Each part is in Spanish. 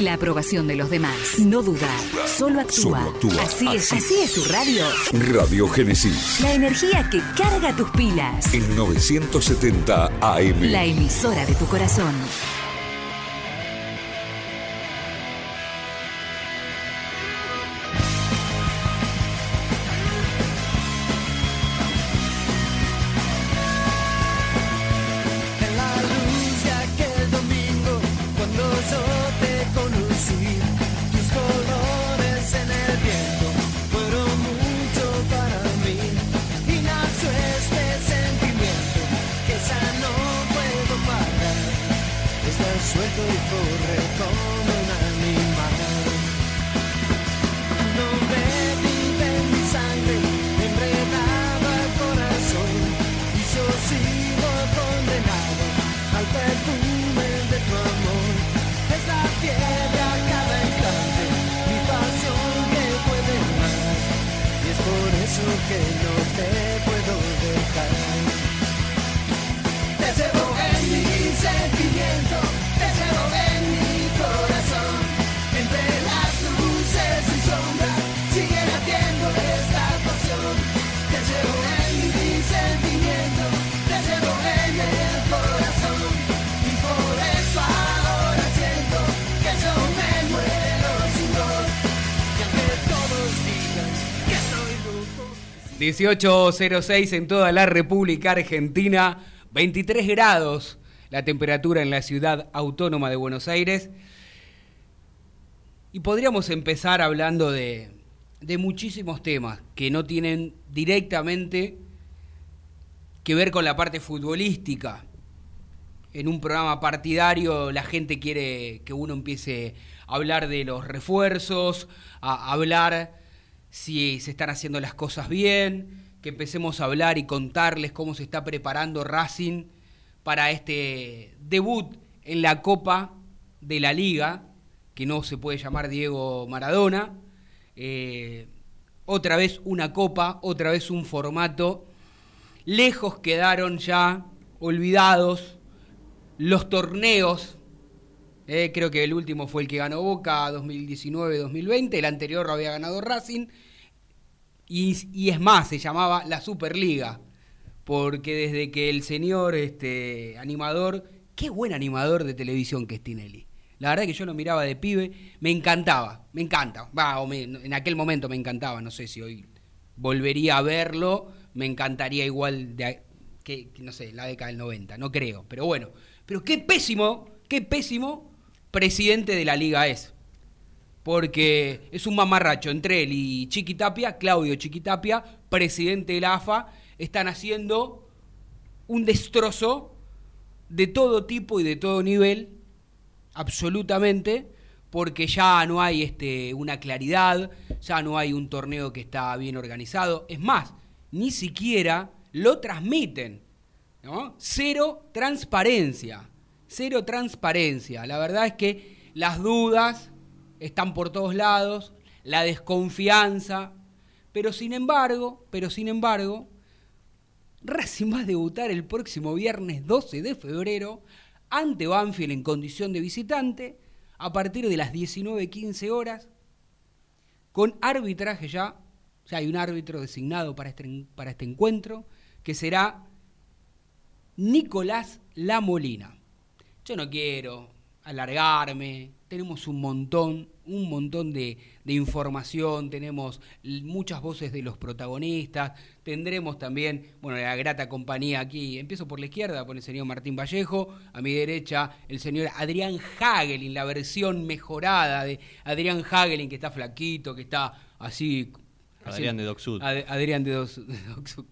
La aprobación de los demás. No dudar. Solo actúa. Solo actúa. Así, es. Así. Así es tu radio. Radio Génesis. La energía que carga tus pilas. En 970 AM. La emisora de tu corazón. 18.06 en toda la República Argentina, 23 grados la temperatura en la ciudad autónoma de Buenos Aires. Y podríamos empezar hablando de, de muchísimos temas que no tienen directamente que ver con la parte futbolística. En un programa partidario la gente quiere que uno empiece a hablar de los refuerzos, a hablar si se están haciendo las cosas bien, que empecemos a hablar y contarles cómo se está preparando Racing para este debut en la Copa de la Liga, que no se puede llamar Diego Maradona. Eh, otra vez una copa, otra vez un formato. Lejos quedaron ya olvidados los torneos. Eh, creo que el último fue el que ganó Boca 2019-2020, el anterior lo había ganado Racing. Y, y es más, se llamaba la Superliga, porque desde que el señor este, animador, qué buen animador de televisión que es Tinelli. La verdad que yo lo miraba de pibe, me encantaba, me encanta. Va, o me- en aquel momento me encantaba, no sé si hoy volvería a verlo, me encantaría igual de, que, no sé, la década del 90, no creo, pero bueno. Pero qué pésimo, qué pésimo presidente de la liga es. Porque es un mamarracho entre él y Chiquitapia, Claudio Chiquitapia, presidente de la AFA, están haciendo un destrozo de todo tipo y de todo nivel, absolutamente, porque ya no hay este, una claridad, ya no hay un torneo que está bien organizado. Es más, ni siquiera lo transmiten. ¿no? Cero transparencia. Cero transparencia. La verdad es que las dudas están por todos lados, la desconfianza, pero sin embargo, pero sin embargo, Racing va a debutar el próximo viernes 12 de febrero ante Banfield en condición de visitante a partir de las 19.15 horas con arbitraje ya, ya hay un árbitro designado para este, para este encuentro que será Nicolás Lamolina. Yo no quiero alargarme, tenemos un montón, un montón de, información, tenemos muchas voces de los protagonistas, tendremos también, bueno, la grata compañía aquí, empiezo por la izquierda, por el señor Martín Vallejo, a mi derecha el señor Adrián Hagelin, la versión mejorada de Adrián Hagelin, que está flaquito, que está así... Adrián de Docsud. Ad, Adrián de Docsud,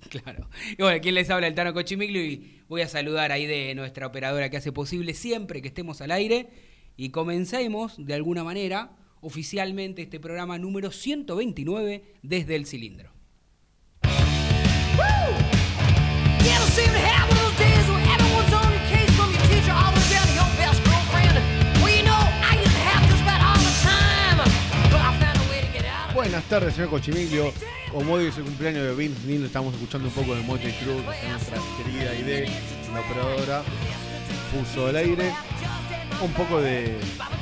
claro. Y bueno, ¿quién les habla? El Tano Cochimiglu y voy a saludar ahí de nuestra operadora que hace posible siempre que estemos al aire y comencemos de alguna manera oficialmente este programa número 129 desde el cilindro. Buenas tardes, señor Cochimiglio. Como hoy es el cumpleaños de Vince Neil, estamos escuchando un poco de Motley Crue, que nuestra querida ID, la operadora, puso al aire. un poco de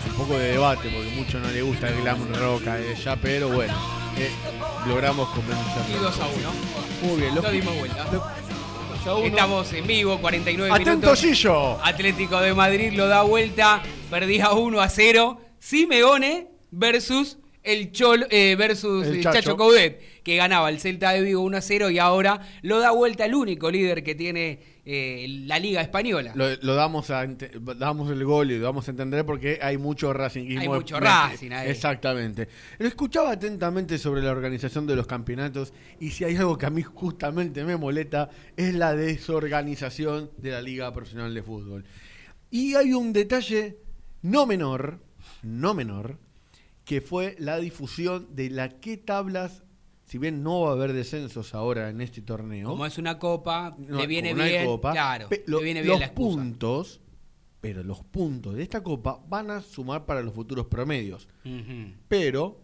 un poco de debate porque mucho no le gusta el glam rock a ella, pero bueno, eh, logramos Y convencerlo. 2 a 1. Muy bien, lo, dimos vuelta. lo-. Estamos en vivo, 49 Atento minutos. Gillo. Atlético de Madrid lo da vuelta, perdía 1 a 0. Simeone versus el Chol, eh, versus El el Chacho. Chacho. Coudet, que ganaba el Celta de Vigo 1 a 0 y ahora lo da vuelta el único líder que tiene eh, la Liga Española. Lo, lo damos a damos el gol y lo vamos a entender porque hay mucho Racing. Hay mucho Racing ahí. Exactamente. Lo escuchaba atentamente sobre la organización de los campeonatos y si hay algo que a mí justamente me molesta es la desorganización de la Liga Profesional de Fútbol. Y hay un detalle no menor, no menor, que fue la difusión de la qué tablas, si bien no va a haber descensos ahora en este torneo. Como es una copa, No, le viene bien, copa, claro, lo- le viene bien los la puntos, pero los puntos de esta copa van a sumar para los futuros promedios. Pero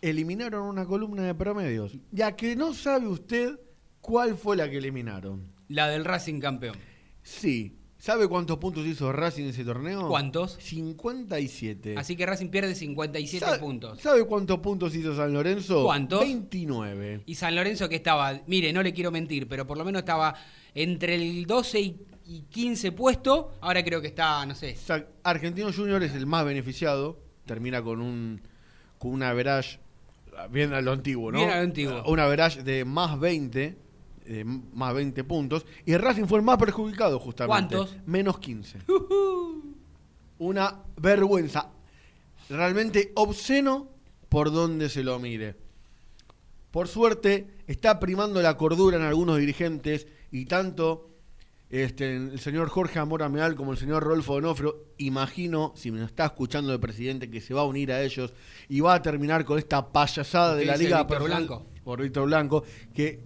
eliminaron una columna de promedios. Ya que no sabe usted cuál fue la que eliminaron. La del Racing campeón. Sí. ¿Sabe cuántos puntos hizo Racing en ese torneo? ¿Cuántos? 57. Así que Racing pierde 57 ¿Sabe, puntos. ¿Sabe cuántos puntos hizo San Lorenzo? ¿Cuántos? 29. Y San Lorenzo que estaba, mire, no le quiero mentir, pero por lo menos estaba entre el 12 y, y 15 puesto, ahora creo que está, no sé, Argentino Junior es el más beneficiado. Termina con un con un average bien a lo antiguo, ¿no? Bien a lo antiguo. Un average de más 20, m- más 20 puntos. Y Racing fue el más perjudicado, justamente. ¿Cuántos? Menos 15. Una vergüenza. Realmente obsceno por donde se lo mire. Por suerte, está primando la cordura en algunos dirigentes y tanto este, el señor Jorge Amora Meal como el señor Rolfo Donofrio, imagino, si me está escuchando el presidente, que se va a unir a ellos y va a terminar con esta payasada de ¿Qué la Liga Víctor Blanco? Por Víctor Blanco, que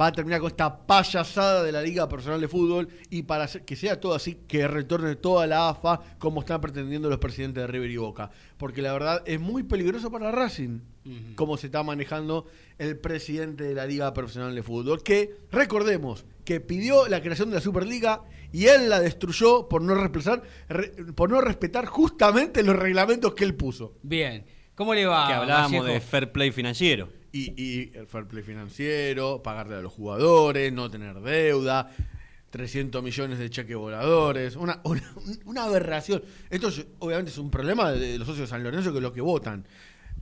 va a terminar con esta payasada de la Liga Personal de Fútbol y para que sea todo así, que retorne toda la AFA como están pretendiendo los presidentes de River y Boca. Porque la verdad es muy peligroso para Racing Ujú. cómo se está manejando el presidente de la Liga Profesional de Fútbol, que recordemos que pidió la creación de la Superliga y él la destruyó por no respetar, re- por no respetar justamente los reglamentos que él puso. bien. ¿Cómo le va? que hablábamos de fair play financiero. Y, y el fair play financiero, pagarle a los jugadores, no tener deuda, 300 millones de cheques voladores, una, una, una aberración. Esto es- obviamente es un problema de los socios de San Lorenzo que es lo que votan.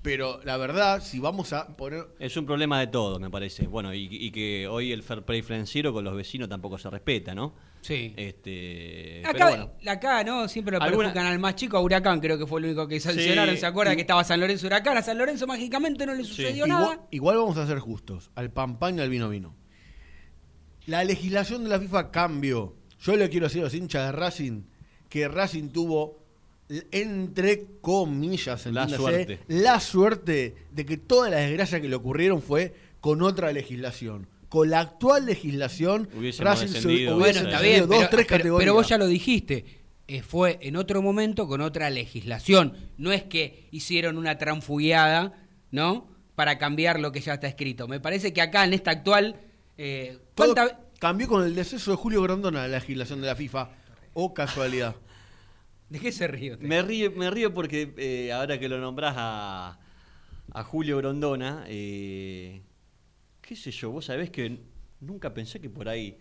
Pero la verdad, si vamos a poner Es un problema de todo, me parece. Bueno, y, y que hoy el fair play financiero con los vecinos tampoco se respeta, ¿no? Sí. Este, Acá, pero bueno, acá, ¿no? Siempre lo Alguna- perjudican al más chico, a Huracán creo que fue el único que sancionaron. Sí. ¿Se acuerda Y- que estaba San Lorenzo Huracán? A San Lorenzo mágicamente no le sucedió nada. igual vamos a ser justos. Al pan pan y al vino vino. La legislación de la FIFA cambió. Yo le quiero decir a los hinchas de Racing que Racing tuvo, entre comillas, La suerte. la suerte de que toda la desgracia que le ocurrieron fue con otra legislación. Con la actual legislación, Hubiésemos Racing se descendido. hubiese Bueno, está descendido bien, dos, pero, tres pero- categorías. pero vos ya lo dijiste. eh, fue en otro momento con otra legislación. No es que hicieron una transfugiada, ¿no? Para cambiar lo que ya está escrito. Me parece que acá en esta actual. eh, ¿cuánta- cambió con el deceso de Julio Grondona la legislación de la FIFA. O casualidad. ¿De qué se ríe usted? me río, me río porque eh, ahora que lo nombrás a, a Julio Grondona, eh, qué sé yo, vos sabés que nunca pensé que por ahí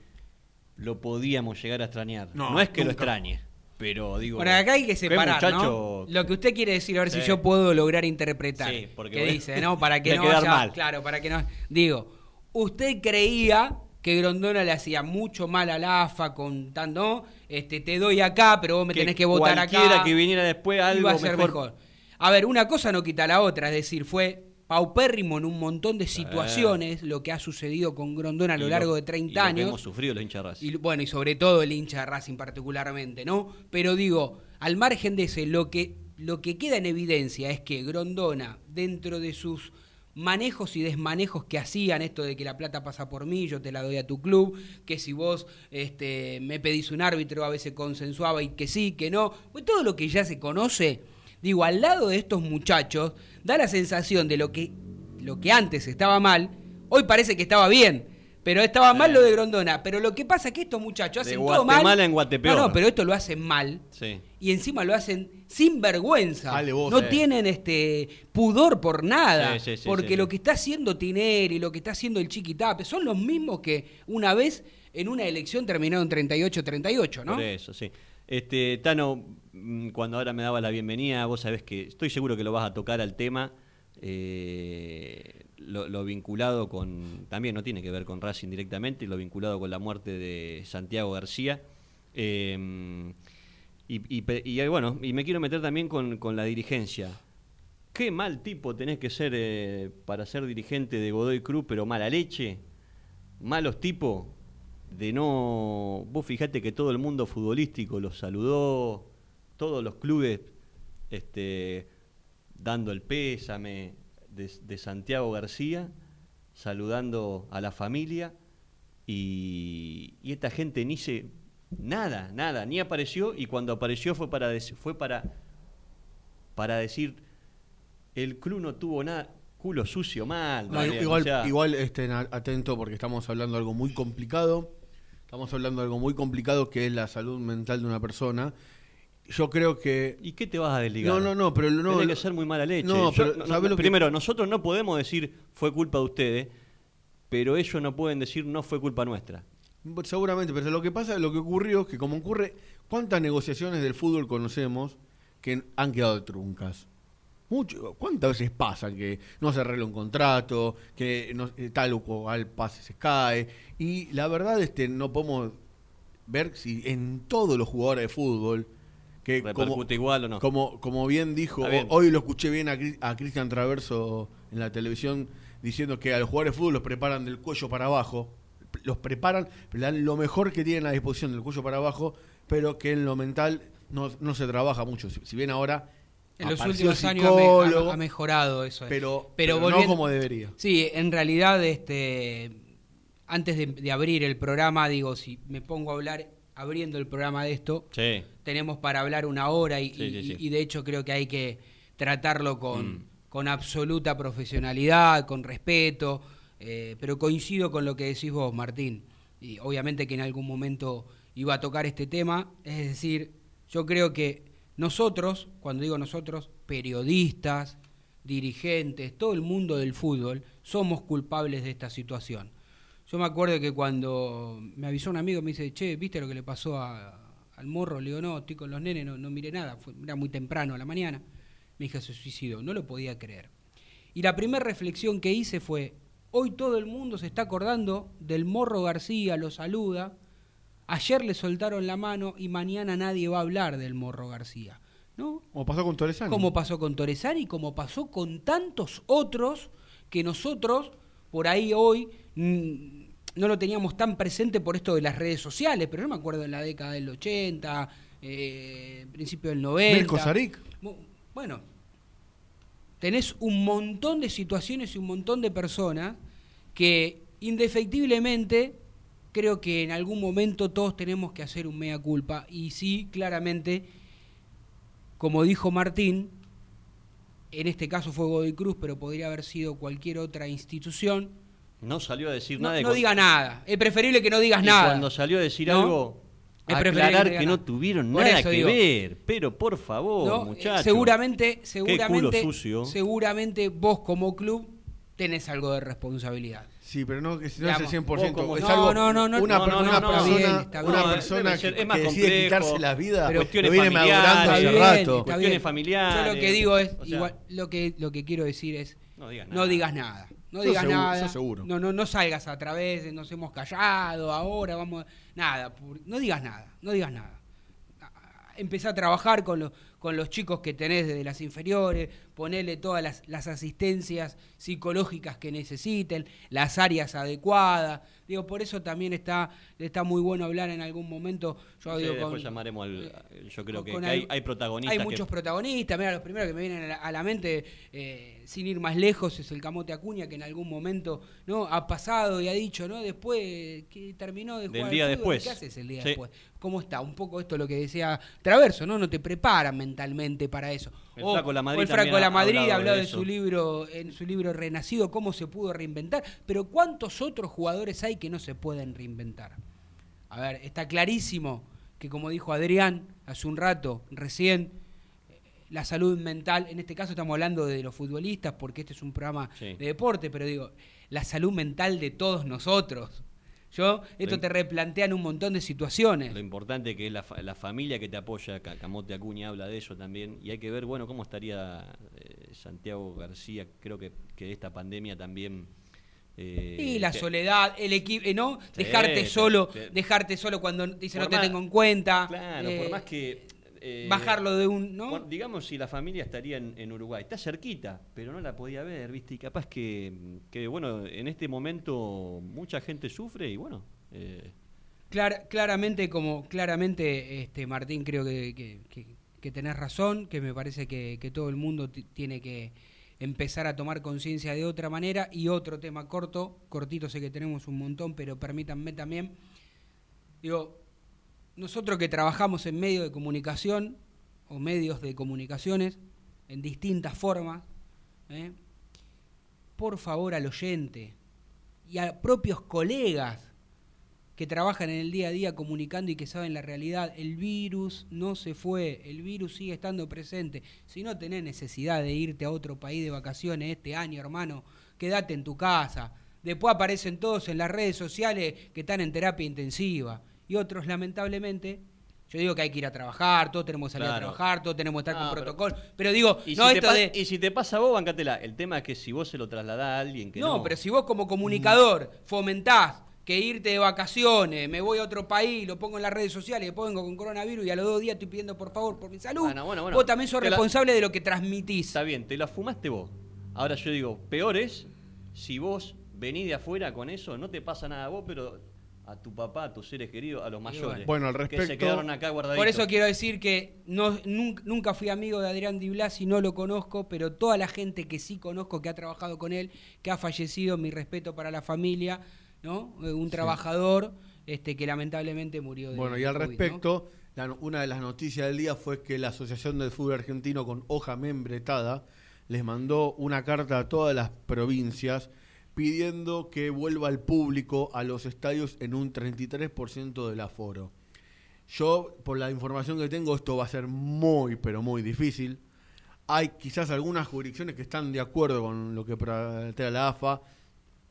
lo podíamos llegar a extrañar. No, No, es que lo extrañe, pero digo... Bueno, acá hay que separar, muchacho- ¿no? Lo que usted quiere decir, a ver si yo puedo lograr interpretar. Sí, porque ¿Qué dice, no? Para que no haya- mal. Claro, para que no... Digo, usted creía que Grondona le hacía mucho mal a la AFA con tanto, este, te doy acá, pero vos me Que tenés que votar acá. cualquiera que viniera después algo iba a ser mejor. mejor. A ver, una cosa no quita la otra, es decir, fue paupérrimo en un montón de situaciones lo que ha sucedido con Grondona a lo largo de y 30 lo que años. hemos sufrido los hinchas de Racing. Y bueno, y sobre todo el hincha de Racing particularmente, ¿no? Pero digo, al margen de ese, lo que, lo que queda en evidencia es que Grondona, dentro de sus manejos y desmanejos que hacían, esto de que la plata pasa por mí, yo te la doy a tu club, que si vos este, me pedís un árbitro a veces consensuaba y que sí, que no, pues todo lo que ya se conoce, digo, al lado de estos muchachos, da la sensación de lo que, lo que antes estaba mal, hoy parece que estaba bien. Pero estaba mal lo de Grondona. Pero lo que pasa es que estos muchachos De hacen todo mal. Guatemala en Guatepeor. No, no, pero esto lo hacen mal. Sí. Y encima lo hacen sin vergüenza. Dale vos, no eh. tienen este pudor por nada. Sí, sí, sí, porque lo que está haciendo Tineri, lo que está haciendo el Chiquitape, son los mismos que una vez en una elección terminaron 38-38, ¿no? Por eso, sí. Este, Tano, mm, cuando ahora me daba la bienvenida, vos sabés que estoy seguro que lo vas a tocar al tema. eh, lo, vinculado con. También no tiene que ver con Racing directamente, lo vinculado con la muerte de Santiago García. Pe- y, eh, bueno, y me quiero meter también con, con la dirigencia. Qué mal tipo tenés que ser eh, para ser dirigente de Godoy Cruz, pero mala leche. Malos tipos de no. Vos fijate que todo el mundo futbolístico los saludó, todos los clubes este, dando el pésame de, de Santiago García, saludando a la familia y, y esta gente ni se. Nada, nada, ni apareció y cuando apareció fue para, fue para, para decir el club no tuvo nada, culo sucio mal. No, igual, o sea, igual estén a- atento porque estamos hablando de algo muy complicado. Estamos hablando de algo muy complicado que es la salud mental de una persona. Yo creo que. ¿Y qué te vas a desligar? No, no, no, pero no. Tiene que ser muy mala leche. No, Yo- pero no, ¿sabés no, lo que- primero, nosotros no podemos decir fue culpa de ustedes, pero ellos no pueden decir no fue culpa nuestra. Seguramente, pero lo que pasa, lo que ocurrió es que como ocurre, ¿cuántas negociaciones del fútbol conocemos que han quedado truncas? Mucho, ¿Cuántas veces pasa que no se arregla un contrato, que no, eh, tal o cual pase se cae? Y la verdad este no podemos ver si en todos los jugadores de fútbol que como, Repercute igual o no. como, como bien dijo, bien. hoy lo escuché bien a, Cri- a Cristian Traverso en la televisión diciendo que a los jugadores de fútbol los preparan del cuello para abajo, los preparan, le dan lo mejor que tienen a disposición del cuello para abajo, pero que en lo mental no, no se trabaja mucho. Si, si bien ahora En los últimos años ha me- psicólogo, ha, ha mejorado eso. eh. pero, pero, pero no como debería. Sí, en realidad, este, antes de, de abrir el programa, digo, si me pongo a hablar abriendo el programa de esto, Sí. Tenemos para hablar una hora y, Sí, y- sí, sí. y de hecho creo que hay que tratarlo con, Mm. con absoluta profesionalidad, con respeto, eh, pero coincido con lo que decís vos, Martín. Y obviamente que en algún momento iba a tocar este tema, es decir, yo creo que nosotros, cuando digo nosotros, periodistas, dirigentes, todo el mundo del fútbol, somos culpables de esta situación. Yo me acuerdo que cuando me avisó un amigo, me dice, che, ¿viste lo que le pasó a- al morro? Le digo, no, estoy con los nenes, no, no miré nada, fue, era muy temprano a la mañana. Mi hija se suicidó, no lo podía creer. Y la primera reflexión que hice fue, hoy todo el mundo se está acordando del morro García, lo saluda, ayer le soltaron la mano y mañana nadie va a hablar del morro García. ¿No? Como pasó con Torresani. como pasó con Torresani, como pasó con tantos otros que nosotros por ahí hoy mm, no lo teníamos tan presente por esto de las redes sociales, pero yo me acuerdo en la década del 80, eh, principio del 90. Belko Saric. Mu- Bueno, tenés un montón de situaciones y un montón de personas que indefectiblemente creo que en algún momento todos tenemos que hacer un mea culpa y sí, claramente como dijo Martín, en este caso fue Godoy Cruz, pero podría haber sido cualquier otra institución. No salió a decir No, nada. y no diga nada. Es preferible que no digas y nada. Cuando salió a decir ¿No? algo, Es aclarar que no tuvieron Por nada que digo. ver. Pero por favor, ¿no? muchachos. Seguramente, culo seguramente, sucio. seguramente vos como club tenés algo de responsabilidad. Sí, pero no, que si no es el Digamos, 100%. vos como- es No, algo, no, no, no, una, no, no, una no, persona, bien, está una persona ser- que, es más que decide complejo, quitarse la vida, pero- lo viene familiares, madurando hace bien, rato. Cuestiones familiares. Yo lo que digo es, O sea, igual, lo que, lo que quiero decir es, No digas no nada. digas nada. No digas seguro, nada. seguro. No, no, no salgas a través de nos hemos callado, ahora vamos. Nada, no digas nada, no digas nada. Ah, Empezá a trabajar con, los con los chicos que tenés desde las inferiores, ponele todas las, las asistencias psicológicas que necesiten, las áreas adecuadas. Digo, por eso también está, está muy bueno hablar en algún momento. Yo Sí, digo, después con- llamaremos al. Yo creo con- que, con que hay, hay protagonistas. hay que- muchos protagonistas. Mira, los primeros que me vienen a la, a la mente, eh, sin ir más lejos, es el Camote Acuña, que en algún momento no ha pasado y ha dicho, ¿no? Después que terminó de Del jugar. día al fútbol, después. ¿Qué haces el día Sí. después? ¿Cómo está? Un poco esto lo que decía Traverso, ¿no? No te preparan mentalmente para eso. El o, Flaco La Madrid o el Franco La Madrid hablado hablado de su libro, en su libro Renacido, cómo se pudo reinventar. Pero ¿cuántos otros jugadores hay que no se pueden reinventar? A ver, está clarísimo que como dijo Adrián hace un rato, recién, eh, la salud mental, en este caso estamos hablando de los futbolistas porque este es un programa Sí. de deporte, pero digo, la salud mental de todos nosotros. Yo, esto Lo- te replantean un montón de situaciones. Lo importante que es la, la familia que te apoya, Ca- Camote Acuña habla de eso también, y hay que ver, bueno, cómo estaría eh, Santiago García, creo que, que esta pandemia también... eh, Y la soledad, el equipo, ¿no? Sí, dejarte solo, dejarte solo cuando dice no te más- tengo en cuenta. Claro, eh, por más que... eh, bajarlo de un, ¿no? bueno, digamos si la familia estaría en, en Uruguay, está cerquita, pero no la podía ver, ¿viste? Y capaz que, que, bueno, en este momento mucha gente sufre y bueno... eh, Clar- claramente, como claramente, este Martín, creo que, que, que- que tenés razón, que me parece que, todo el mundo ti- tiene que empezar a tomar conciencia de otra manera. Y otro tema corto, cortito, sé que tenemos un montón, pero permítanme también. Digo, nosotros que trabajamos en medios de comunicación o medios de comunicaciones en distintas formas, ¿eh? por favor al oyente y a propios colegas que trabajan en el día a día comunicando y que saben la realidad. El virus no se fue, el virus sigue estando presente. Si no tenés necesidad de irte a otro país de vacaciones este año, hermano, quédate en tu casa. Después aparecen todos en las redes sociales que están en terapia intensiva. Y otros, lamentablemente, yo digo que hay que ir a trabajar, todos tenemos que salir a trabajar, todos tenemos que estar con protocolo. Pero digo, y, no si esto de... y si te pasa a vos, bancatela. El tema es que si vos se lo trasladás a alguien que no... No, pero si vos como comunicador fomentás que irte de vacaciones, me voy a otro país, lo pongo en las redes sociales, después vengo con coronavirus y a los dos días estoy pidiendo por favor por mi salud, Bueno, bueno, bueno. vos también sos Te la- responsable de lo que transmitís. Está bien, te la fumaste vos. Ahora yo digo, peor es si vos venís de afuera con eso, no te pasa nada a vos, pero a tu papá, a tus seres queridos, a los mayores. Bueno, al Que se respecto- quedaron acá guardaditos. Por eso quiero decir que no, nunca, fui amigo de Adrián Di Blasi, no lo conozco, pero toda la gente que sí conozco, que ha trabajado con él, que ha fallecido, mi respeto para la familia, ¿no? Eh, Un trabajador este, que lamentablemente murió de Bueno, y al COVID, ¿no? respecto, la- una de las noticias del día fue que la Asociación del Fútbol Argentino con hoja membretada les mandó una carta a todas las provincias pidiendo que vuelva el público a los estadios en un 33% del aforo. Yo, por la información que tengo, esto va a ser muy, pero muy difícil. Hay quizás algunas jurisdicciones que están de acuerdo con lo que plantea la AFA.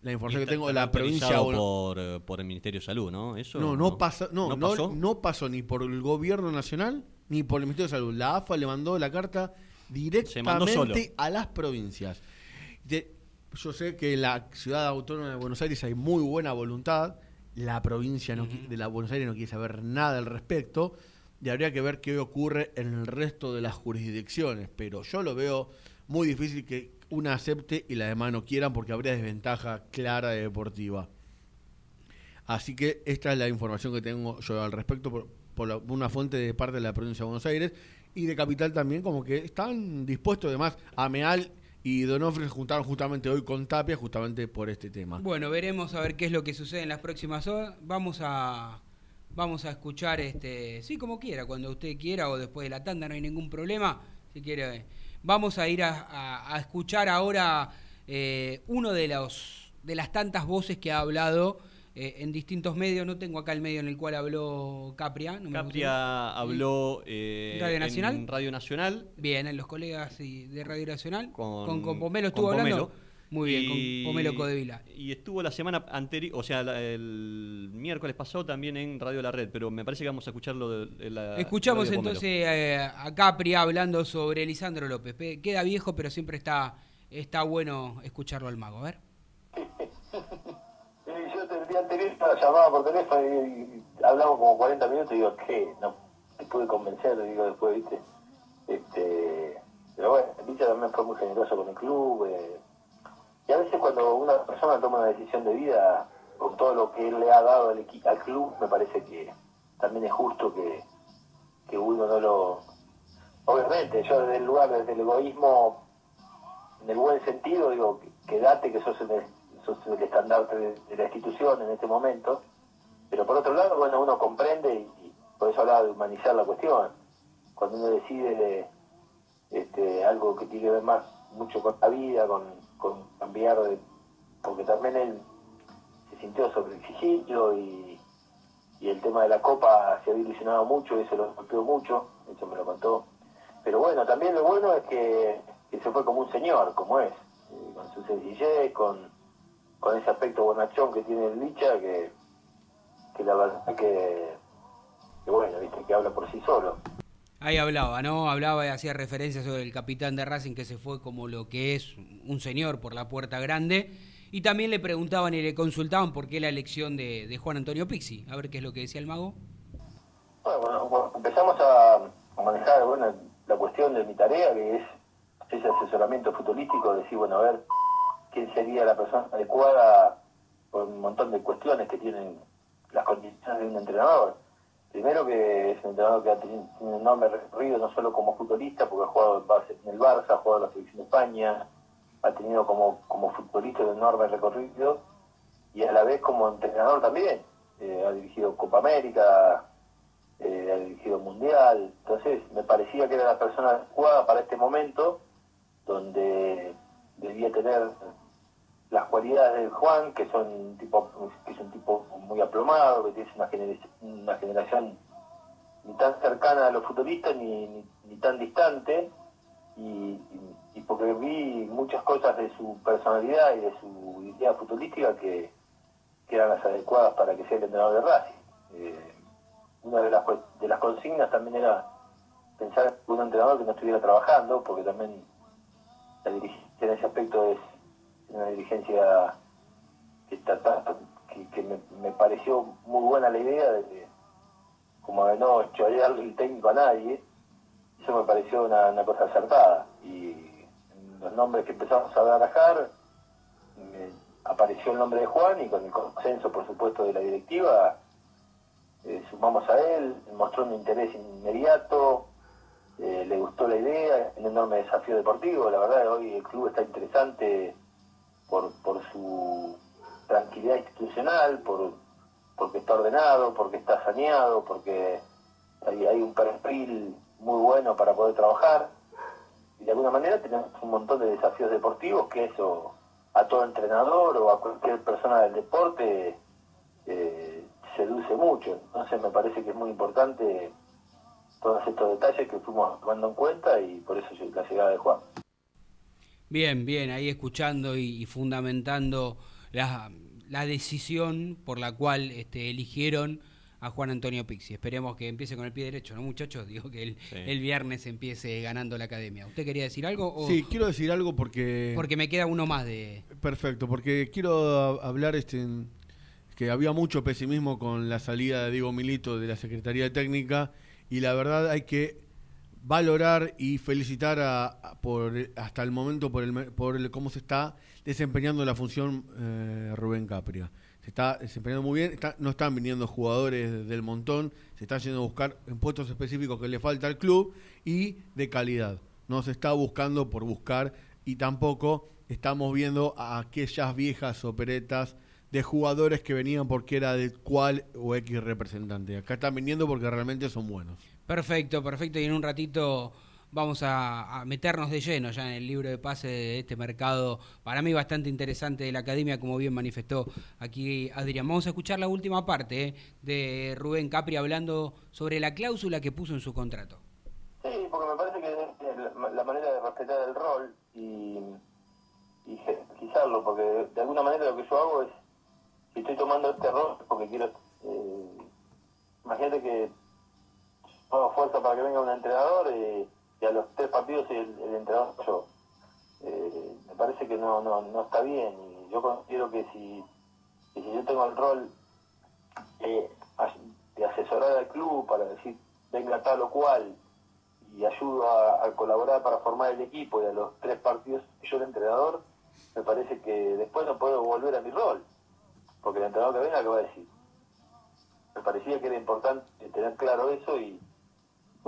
La información que tengo de la provincia... por, eh, por el Ministerio de Salud, ¿no? Eso no, no, pasa, no, ¿No no, pasó? no pasó ni por el gobierno nacional ni por el Ministerio de Salud. La AFA le mandó la carta mandó directamente a las provincias. De- yo sé que en la ciudad autónoma de Buenos Aires hay muy buena voluntad. La provincia no de la Buenos Aires no quiere saber nada al respecto. Y habría que ver qué ocurre en el resto de las jurisdicciones. Pero yo lo veo muy difícil que una acepte y la demás no quieran porque habría desventaja clara de deportiva. Así que esta es la información que tengo yo al respecto por, por la- una fuente de parte de la provincia de Buenos Aires y de Capital también, como que están dispuestos además a Meal y Donofre se juntaron justamente hoy con Tapia justamente por este tema. Bueno, veremos a ver qué es lo que sucede en las próximas horas. Vamos a vamos a escuchar este, sí, como quiera, cuando usted quiera o después de la tanda, no hay ningún problema. Si quiere, vamos a ir a, a- a escuchar ahora eh, uno de los de las tantas voces que ha hablado eh, en distintos medios. No tengo acá el medio en el cual habló Capria. No. Capria habló eh, ¿Radio Nacional? en Radio Nacional Bien, en los colegas y de Radio Nacional. con, con, con Pomelo con estuvo hablando. Pomelo. Muy bien, Y- con Pomelo Codevila. Y estuvo la semana anterior, o sea, la- el miércoles pasado también en Radio La Red, pero me parece que vamos a escucharlo de, la Escuchamos entonces eh, a Capri hablando sobre Lisandro López. Pe- Queda viejo, pero siempre está, está bueno escucharlo al mago. A ver. El día anterior la llamaba por teléfono y, y hablamos como 40 minutos y digo, ¿qué? No te pude convencer, digo después, ¿viste? Este, pero bueno, Villa también fue muy generoso con el club. eh, y a veces cuando una persona toma una decisión de vida, con todo lo que él le ha dado al, al club, me parece que también es justo que, que uno no lo... Obviamente, yo desde el lugar, desde el egoísmo, en el buen sentido, digo, quédate que sos el, el estandarte de, la institución en este momento, pero por otro lado, bueno, uno comprende y, y por eso hablaba de humanizar la cuestión. Cuando uno decide de, este, algo que tiene que ver más mucho con la vida, con, con cambiar de, porque también él se sintió sobreexigido y, y el tema de la copa se había ilusionado mucho, eso lo golpeó mucho, eso me lo contó. Pero bueno, también lo bueno es que, que se fue como un señor, como es, eh, con su sencillez, con, con ese aspecto bonachón que tiene el Licha, que, que la verdad que, que bueno, viste, que habla por sí solo. Ahí hablaba, ¿no? Hablaba y hacía referencia sobre el capitán de Racing que se fue como lo que es un señor por la puerta grande. Y también le preguntaban y le consultaban por qué la elección de, de Juan Antonio Pixi. A ver qué es lo que decía el mago. Bueno, bueno, empezamos a, a manejar bueno, la cuestión de mi tarea, que es ese asesoramiento futbolístico, decir, bueno, a ver sería la persona adecuada por un montón de cuestiones que tienen las condiciones de un entrenador. Primero que es un entrenador que ha tenido un enorme recorrido, no solo como futbolista, porque ha jugado en el Barça, ha jugado en la selección de España, ha tenido como, como futbolista un enorme recorrido y a la vez como entrenador también. Eh, ha dirigido Copa América, eh, ha dirigido Mundial, entonces me parecía que era la persona adecuada para este momento, donde debía tener las cualidades de Juan, que son tipo, que es un tipo muy aplomado, que tiene una, gener- una generación ni tan cercana a los futuristas ni, ni, tan distante, y, y- porque vi muchas cosas de su personalidad y de su idea futbolística que, que eran las adecuadas para que sea el entrenador de Racing. Eh, una de las, de las consignas también era pensar en un entrenador que no estuviera trabajando, porque también la dirigencia en ese aspecto es una dirigencia que, trata- que, que me, me pareció muy buena la idea de como de no chorearle el técnico a nadie, eso me pareció una, una cosa acertada. Y los nombres que empezamos a barajar, me apareció el nombre de Juan y con el consenso, por supuesto, de la directiva, eh, sumamos a él, mostró un interés inmediato, eh, le gustó la idea, un enorme desafío deportivo, la verdad hoy el club está interesante por, por su tranquilidad institucional, por, porque está ordenado, porque está saneado, porque hay, hay un perfil muy bueno para poder trabajar y de alguna manera tenemos un montón de desafíos deportivos que eso a todo entrenador o a cualquier persona del deporte eh, seduce mucho. Entonces me parece que es muy importante todos estos detalles que fuimos tomando en cuenta y por eso la llegada de Juan. Bien, bien, ahí escuchando y, y fundamentando la, la decisión por la cual este, eligieron a Juan Antonio Pixi. Esperemos que empiece con el pie derecho, ¿no, muchachos? Digo que el, Sí. el viernes empiece ganando la academia. ¿Usted quería decir algo? O- Sí, quiero decir algo porque... Porque me queda uno más de... Perfecto, porque quiero hablar este que había mucho pesimismo con la salida de Diego Milito de la Secretaría Técnica y la verdad hay que valorar y felicitar a, a- por hasta el momento por el, por el- cómo se está desempeñando la función eh, Rubén Capria. Se está desempeñando muy bien, está- no están viniendo jugadores del montón, se está yendo a buscar en puestos específicos que le falta al club y de calidad. No se está buscando por buscar y tampoco estamos viendo a aquellas viejas operetas de jugadores que venían porque era de cual o X representante. Acá están viniendo porque realmente son buenos. Perfecto, perfecto. Y en un ratito vamos a, meternos de lleno ya en el libro de pase de este mercado, para mí bastante interesante de la academia, como bien manifestó aquí Adrián. Vamos a escuchar la última parte eh, de Rubén Capri hablando sobre la cláusula que puso en su contrato. Sí, porque me parece que es la, manera de respetar el rol y, y jerarquizarlo, porque de, alguna manera lo que yo hago es, si estoy tomando este rol, porque quiero, eh, imagínate que hago fuerza para que venga un entrenador y a los tres partidos el, el entrenador yo. Eh, me parece que no, no, no está bien y yo considero que si, si yo tengo el rol eh, de asesorar al club para decir venga tal o cual y ayudo a, a colaborar para formar el equipo y a los tres partidos yo el entrenador, me parece que después no puedo volver a mi rol, porque el entrenador que venga, ¿qué va a decir? Me parecía que era importante tener claro eso y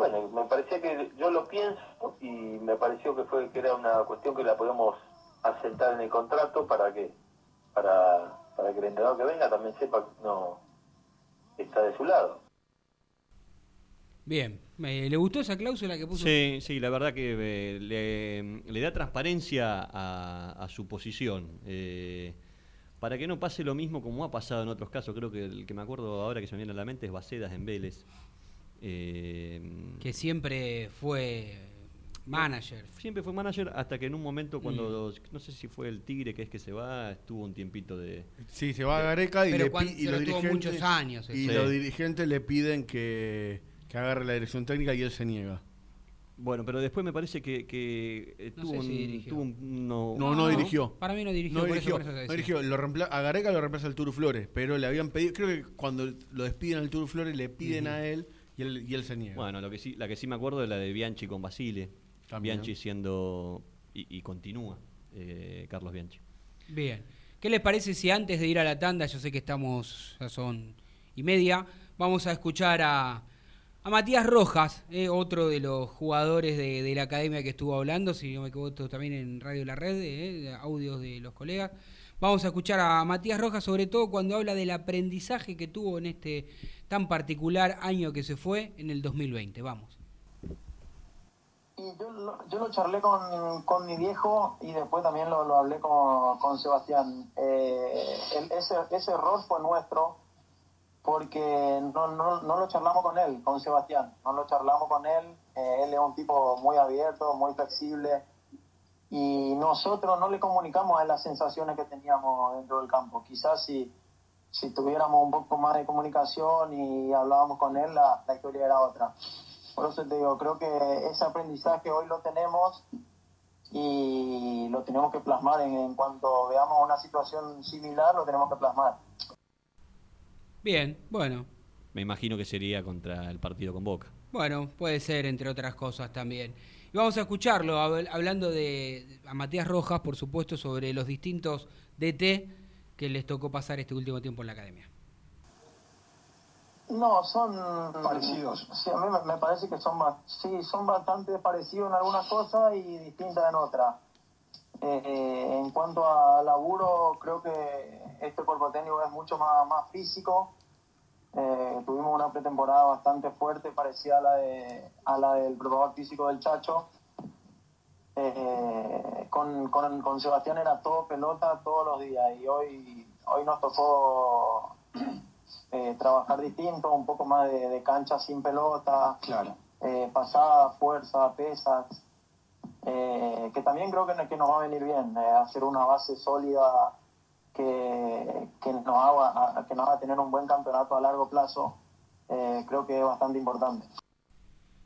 bueno, me parecía que yo lo pienso y me pareció que fue que era una cuestión que la podemos asentar en el contrato para que para, para que el entrenador que venga también sepa que no está de su lado. Bien, Me- ¿Le gustó esa cláusula que puso? Sí, sí, la verdad que eh, le, le da transparencia a, a su posición. eh, para que no pase lo mismo como ha pasado en otros casos. Creo que el que me acuerdo ahora que se me viene a la mente es Bacedas en Vélez. Eh, Que siempre fue manager. siempre fue manager hasta que en un momento cuando, Mm. no sé si fue el Tigre que es que se va, estuvo un tiempito de... Sí, se va a Gareca y, le y los tuvo dirigentes, muchos años y los dirigentes le piden que, que agarre la dirección técnica y él se niega. Bueno, pero después me parece que, que eh, No tuvo, un, si dirigió. tuvo un- no- No, no dirigió. Para mí no dirigió. No por dirigió, eso, por eso dirigió. Lo reempla- a Gareca lo reemplaza el Turu Flores, pero le habían pedido, creo que cuando lo despiden al Turu Flores le piden a él y él, y él se niega. Bueno, lo que sí, la que sí me acuerdo es la de Bianchi con Basile. También. Bianchi siendo... Y, y continúa, eh, Carlos Bianchi. Bien. ¿Qué les parece si antes de ir a la tanda, yo sé que estamos, ya son y media, vamos a escuchar a, a Matías Rojas, eh, otro de los jugadores de, de la academia que estuvo hablando, si no me equivoco también en Radio La Red, eh, audios de los colegas. Vamos a escuchar a Matías Rojas, sobre todo cuando habla del aprendizaje que tuvo en este tan particular año que se fue en el 2020. Vamos. Y yo lo, yo lo charlé con, con mi viejo y después también lo, hablé con, con Sebastián. Eh, ese error fue nuestro porque no, no, no lo charlamos con él, con Sebastián. No lo charlamos con él. Eh, él es un tipo muy abierto, muy flexible. Y nosotros no le comunicamos a él las sensaciones que teníamos dentro del campo. Quizás si, si tuviéramos un poco más de comunicación y hablábamos con él, la, la historia era otra. Por eso te digo, creo que ese aprendizaje hoy lo tenemos y lo tenemos que plasmar en, en cuanto veamos una situación similar, lo tenemos que plasmar. Bien, bueno, Me imagino que sería contra el partido con Boca. Bueno, puede ser, entre otras cosas también. Y vamos a escucharlo, hab- hablando de a Matías Rojas, por supuesto, sobre los distintos DT que les tocó pasar este último tiempo en la academia. No, son parecidos. Sí, a mí me, parece que son sí, son bastante parecidos en algunas cosas y distintas en otras. Eh, eh, en cuanto a laburo, creo que este cuerpo técnico es mucho más, más físico. Eh, tuvimos una pretemporada bastante fuerte, parecida a la, de, a la del preparador físico del Chacho. Eh, con, con, con Sebastián era todo pelota todos los días y hoy, hoy nos tocó eh, trabajar distinto, un poco más de, de cancha sin pelota, Claro. pasada, fuerza, pesas, que también creo que, que nos va a venir bien, hacer una base sólida que, que, nos haga, a- que nos haga tener un buen campeonato a largo plazo, eh, creo que es bastante importante.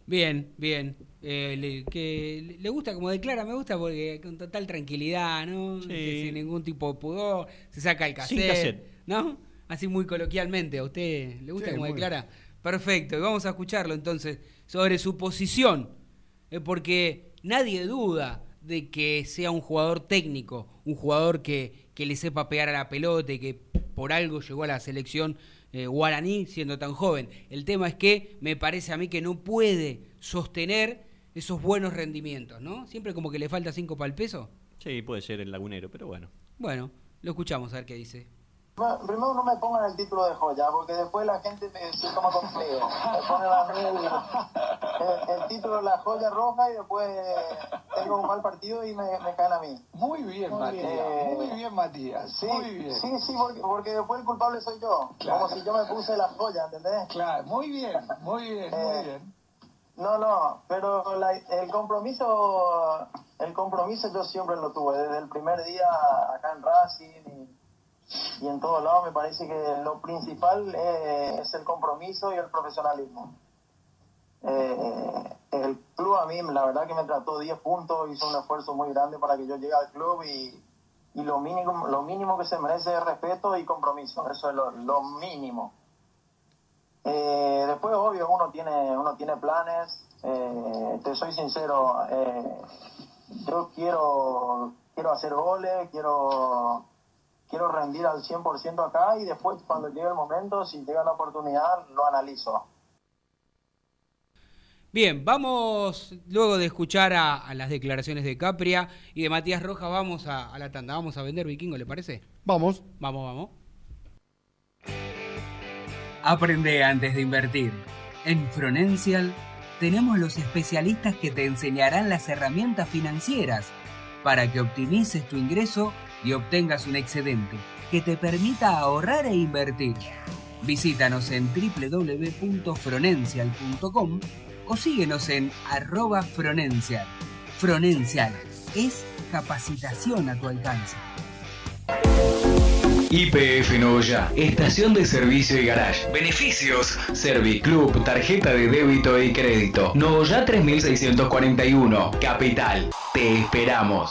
Bien, bien. Eh, le, que le- gusta como declara, me gusta porque con total tranquilidad, ¿no? Sí. Que sin ningún tipo de pudor, se saca el Sin cassette, cassette. ¿no? Así muy coloquialmente, ¿a usted le gusta Sí, como declara? Perfecto, y vamos a escucharlo entonces sobre su posición, eh, porque nadie duda de que sea un jugador técnico, un jugador que, que le sepa pegar a la pelota y que por algo llegó a la selección eh, guaraní siendo tan joven. El tema es que me parece a mí que no puede sostener esos buenos rendimientos, ¿no? Siempre como que le falta cinco para el peso. Sí, puede ser el lagunero, pero bueno. Bueno, lo escuchamos a ver qué dice. Bueno, Primero no me pongan el título de joya, porque después la gente me se toma conmigo. Me ponen a mí el, el- título de la joya roja y después tengo un mal partido y me, me caen a mí. Muy bien, Muy Matías. bien. Muy bien, Matías. Sí, Muy bien. sí, sí, porque, porque después el culpable soy yo. Claro. Como si yo me puse la joya, ¿entendés? Claro, muy bien, muy bien, muy Eh, bien. No, no, pero la- el compromiso, el compromiso yo siempre lo tuve, desde el primer día acá en Racing y, y en todos lados me parece que lo principal es el compromiso y el profesionalismo. Eh, el club a mí la verdad que me trató 10 puntos, hizo un esfuerzo muy grande para que yo llegue al club y, y lo, mínimo, lo mínimo que se merece es respeto y compromiso, eso es lo, lo mínimo. Eh, después, obvio, uno tiene, uno tiene planes. Eh, te soy sincero, yo quiero, quiero hacer goles, quiero, quiero rendir al 100% acá y después, cuando llegue el momento, si llega la oportunidad, lo analizo. Bien, vamos, luego de escuchar a, a las declaraciones de Capria y de Matías Rojas, vamos a, a la tanda, vamos a vender Vikingo, ¿le parece? Vamos. Vamos, vamos. Aprende antes de invertir. En Fronencial tenemos los especialistas que te enseñarán las herramientas financieras para que optimices tu ingreso y obtengas un excedente que te permita ahorrar e invertir. Visítanos en www.fronencial.com o síguenos en arroba Fronencial. Fronencial es capacitación a tu alcance. IPF Noya, estación de servicio y garage. Beneficios: Serviclub, tarjeta de débito y crédito. Noya 3641, Capital. Te esperamos.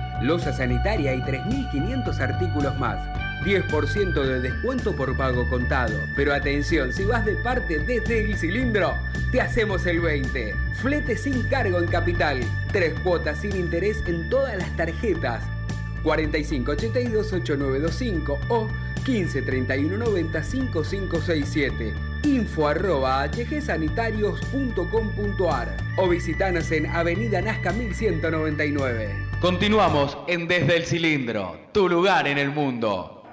losa sanitaria y 3.500 artículos más. 10% de descuento por pago contado. Pero atención, si vas de parte desde el cilindro, te hacemos el 20. Flete sin cargo en capital. Tres cuotas sin interés en todas las tarjetas. 4582-8925 o 153190-5567. Info arroba hgsanitarios.com.ar o visitanos en Avenida Nazca 1199. Continuamos en Desde el Cilindro, tu lugar en el mundo.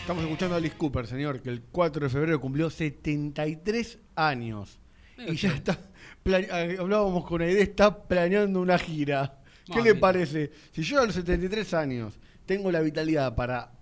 Estamos escuchando a Alice Cooper, señor, que el 4 de febrero cumplió 73 años. Y ya está, plane- ah, hablábamos con Aide, está planeando una gira. ¿Qué le parece? Si yo a los 73 años tengo la vitalidad para,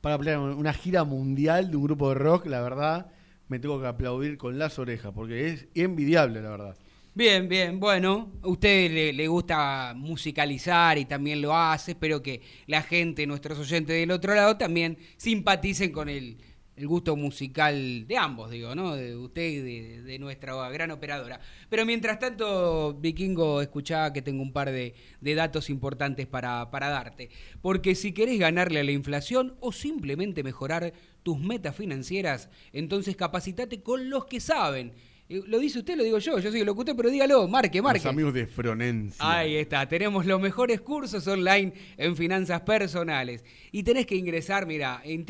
para planear una gira mundial de un grupo de rock, la verdad, me tengo que aplaudir con las orejas, porque es envidiable, la verdad. Bien, bien, bueno, a usted le, le gusta musicalizar y también lo hace, espero que la gente, nuestros oyentes del otro lado, también simpaticen con el, el gusto musical de ambos, digo, ¿no? De usted y de, de nuestra gran operadora. Pero mientras tanto, Vikingo, escuchá que tengo un par de, de datos importantes para, para darte. Porque si querés ganarle a la inflación o simplemente mejorar tus metas financieras, entonces capacitate con los que saben. Eh, Lo dice usted, lo digo yo, yo soy el locutor, pero dígalo, marque, marque. Los amigos de Fronencia. Ahí está, tenemos los mejores cursos online en finanzas personales. Y tenés que ingresar, mira, en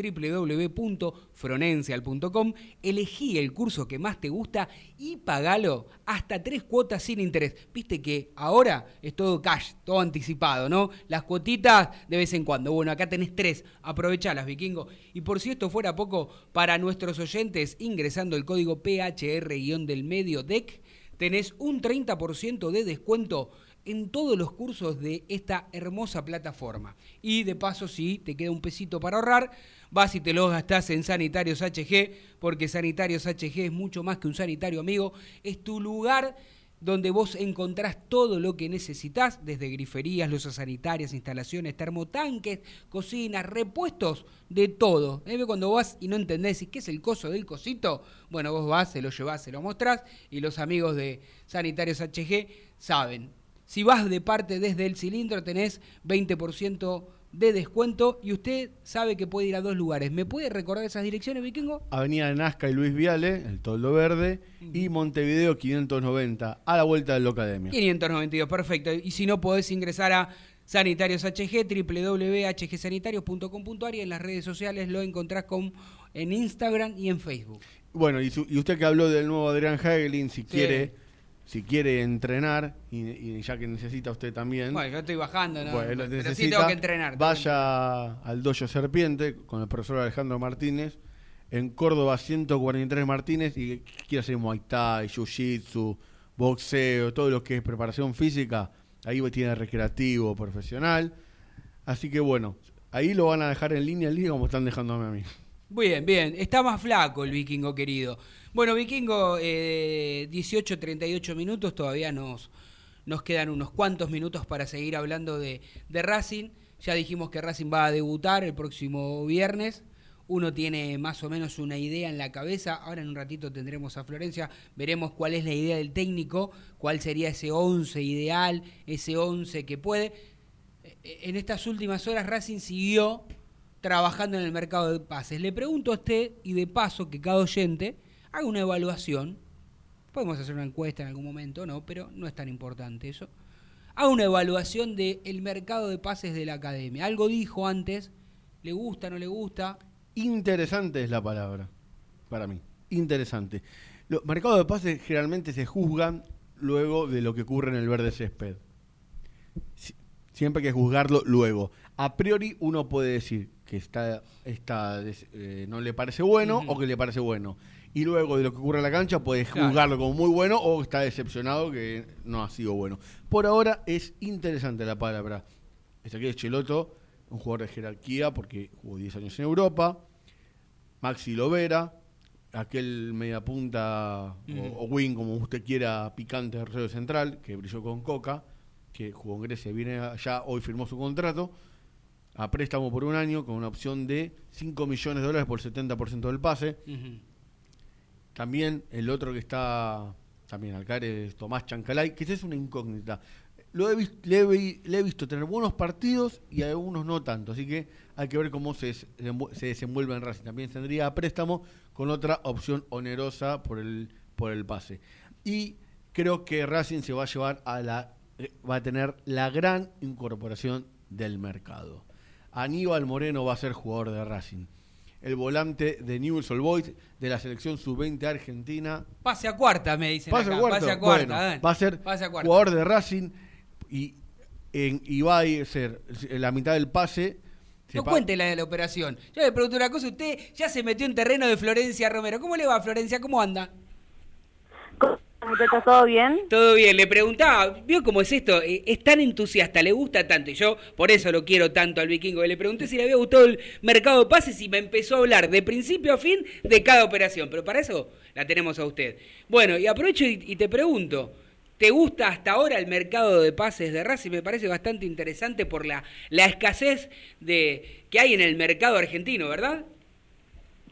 www.fronencial.com, elegí el curso que más te gusta y pagalo hasta tres cuotas sin interés. Viste que ahora es todo cash, todo anticipado, ¿no? Las cuotitas de vez en cuando. Bueno, acá tenés tres, aprovechalas, vikingo. Y por si esto fuera poco, para nuestros oyentes, ingresando el código PHR-del medio DEC, tenés un 30% de descuento en todos los cursos de esta hermosa plataforma. Y de paso, si te queda un pesito para ahorrar, vas y te lo gastás en Sanitarios HG, porque Sanitarios HG es mucho más que un sanitario amigo, es tu lugar donde vos encontrás todo lo que necesitas, desde griferías, losas sanitarias, instalaciones, termotanques, cocinas, repuestos, de todo. ¿Eh? Cuando vas y no entendés ¿y qué es el coso del cosito, bueno, vos vas, se lo llevás, se lo mostrás, y los amigos de Sanitarios HG saben. Si vas de parte desde el cilindro tenés 20% de descuento y usted sabe que puede ir a dos lugares. ¿Me puede recordar esas direcciones, Vikingo? Avenida Nazca y Luis Viale, el Toldo Verde, y Montevideo 590, a la vuelta de la Academia. 592, perfecto. Y si no, podés ingresar a Sanitarios HG, www.hgsanitarios.com.ar y en las redes sociales lo encontrás con, en Instagram y en Facebook. Bueno, y, su- y usted que habló del nuevo Adrián Hagelin, si quiere si quiere entrenar, y, y ya que necesita usted también, Bueno, yo estoy bajando, ¿no? bueno, pero sí necesita, tengo que entrenar. vaya al Dojo Serpiente con el profesor Alejandro Martínez, en Córdoba 143 Martínez, y quiere hacer Muay Thai, Jiu-Jitsu, boxeo, todo lo que es preparación física, ahí tiene recreativo, profesional. Así que bueno, ahí lo van a dejar en línea, en línea como están dejándome a mí. Bien, bien. Está más flaco el vikingo querido. Bueno, vikingo, eh, 18, 38 minutos. Todavía nos, nos quedan unos cuantos minutos para seguir hablando de, de Racing. Ya dijimos que Racing va a debutar el próximo viernes. Uno tiene más o menos una idea en la cabeza. Ahora en un ratito tendremos a Florencia. Veremos cuál es la idea del técnico, cuál sería ese 11 ideal, ese 11 que puede. Eh, En estas últimas horas Racing siguió trabajando en el mercado de pases. Le pregunto a usted, y de paso que cada oyente haga una evaluación. Podemos hacer una encuesta en algún momento, ¿no? Pero no es tan importante eso. Haga una evaluación del mercado de pases de la academia. Algo dijo antes, ¿le gusta, no le gusta? Interesante es la palabra, para mí. Interesante. Los mercados de pases generalmente se juzgan luego de lo que ocurre en el verde césped. Si- Siempre hay que juzgarlo luego. A priori uno puede decir que está, está eh, no le parece bueno o que le parece bueno. Y luego de lo que ocurre en la cancha puede Claro. juzgarlo como muy bueno o está decepcionado que no ha sido bueno. Por ahora es interesante la palabra. Ezequiel Cheloto, un jugador de jerarquía porque jugó 10 años en Europa. Maxi Lovera, aquel mediapunta Ujú. o, o wing, como usted quiera, picante de Rosario Central, que brilló con Coca, que jugó en Grecia, viene allá, hoy firmó su contrato, a préstamo por un año, con una opción de 5 millones de dólares por el 70% del pase. También el otro que está también al es Tomás Chancalay, que es una incógnita. Lo he le, he, le he visto tener buenos partidos y algunos no tanto, así que hay que ver cómo se, se desenvuelve en Racing. También tendría a préstamo con otra opción onerosa por el, por el pase. Y creo que Racing se va a llevar a la eh, va a tener la gran incorporación del mercado. Aníbal Moreno va a ser jugador de Racing. El volante de Newell's Old Boys de la selección sub-20 argentina Pase a cuarta, me dicen Pase acá. a cuarto. Pase a cuarta. Bueno, va a ser Pase a cuarta. jugador de Racing y, en, y va a ser en la mitad del pase. se No cuente la de la operación. Yo le pregunto una cosa, usted ya se metió en terreno de Florencia Romero. ¿Cómo le va, Florencia? ¿Cómo anda? ¿Todo bien? Todo bien, le preguntaba, ¿vio cómo es esto? Eh, Es tan entusiasta, le gusta tanto, y yo por eso lo quiero tanto al vikingo. Le pregunté si le había gustado el mercado de pases y me empezó a hablar de principio a fin de cada operación, pero para eso la tenemos a usted. Bueno, y aprovecho y, y te pregunto, ¿te gusta hasta ahora el mercado de pases de Racing? Me parece bastante interesante por la, la escasez de que hay en el mercado argentino, ¿verdad?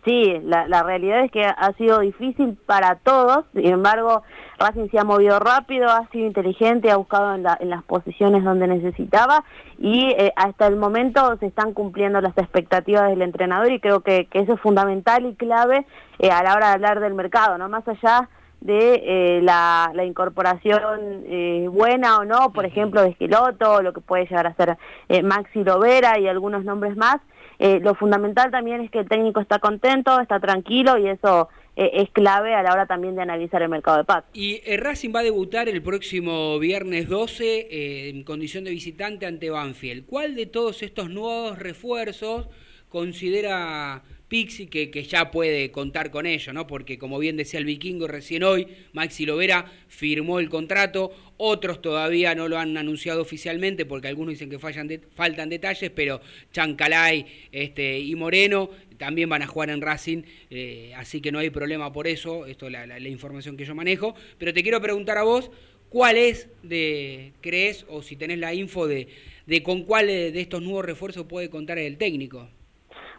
Sí, la, la realidad es que ha sido difícil para todos, sin embargo, Racing se ha movido rápido, ha sido inteligente, ha buscado en, la- en las posiciones donde necesitaba y eh, hasta el momento se están cumpliendo las expectativas del entrenador y creo que, que eso es fundamental y clave eh, a la hora de hablar del mercado, no más allá de eh, la, la incorporación eh, buena o no, por ejemplo, de Esqueloto, lo que puede llegar a ser eh, Maxi Lovera y algunos nombres más. Eh, lo fundamental también es que el técnico está contento, está tranquilo y eso eh, es clave a la hora también de analizar el mercado de paz. Y eh, Racing va a debutar el próximo viernes 12 eh, en condición de visitante ante Banfield. ¿Cuál de todos estos nuevos refuerzos considera Pixi que, ya puede contar con ello? ¿no? Porque como bien decía el vikingo recién hoy, Maxi Lovera firmó el contrato, otros todavía no lo han anunciado oficialmente porque algunos dicen que fallan de- faltan detalles, pero Chancalay este, y Moreno también van a jugar en Racing, eh, así que no hay problema por eso, esto es la información que yo manejo. Pero te quiero preguntar a vos, ¿cuál es de, crees, o si tenés la info de, de con cuál de estos nuevos refuerzos puede contar el técnico?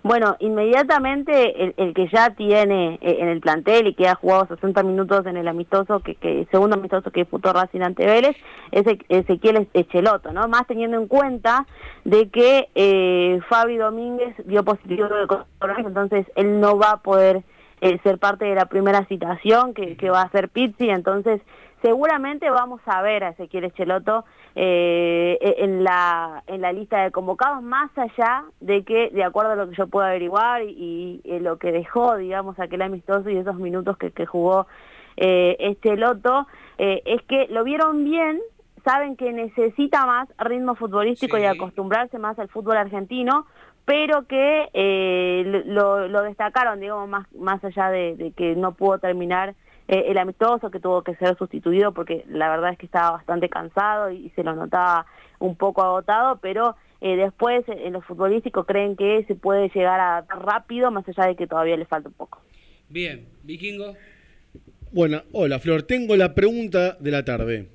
Bueno, inmediatamente el, el que ya tiene eh, en el plantel y que ha jugado 60 minutos en el amistoso, que, que segundo amistoso que disputó Racing ante Vélez, es E- Ezequiel Echeloto, ¿no? Más teniendo en cuenta de que eh, Fabi Domínguez dio positivo de coronavirus, entonces él no va a poder eh, ser parte de la primera citación que, que va a hacer Pizzi, entonces seguramente vamos a ver a Ezequiel Echeloto eh, en la en la lista de convocados más allá de que de acuerdo a lo que yo puedo averiguar y, y, eh, lo que dejó digamos aquel amistoso y esos minutos que, que jugó eh, Echeloto eh, es que lo vieron bien saben que necesita más ritmo futbolístico y acostumbrarse más al fútbol argentino pero que eh, lo, lo destacaron digamos más más allá de, de que no pudo terminar eh, el amistoso que tuvo que ser sustituido porque la verdad es que estaba bastante cansado y, se lo notaba un poco agotado, pero eh, después en lo futbolístico creen que se puede llegar a adaptar rápido, más allá de que todavía le falta un poco. Bien, vikingo. Bueno, hola Flor, tengo la pregunta de la tarde.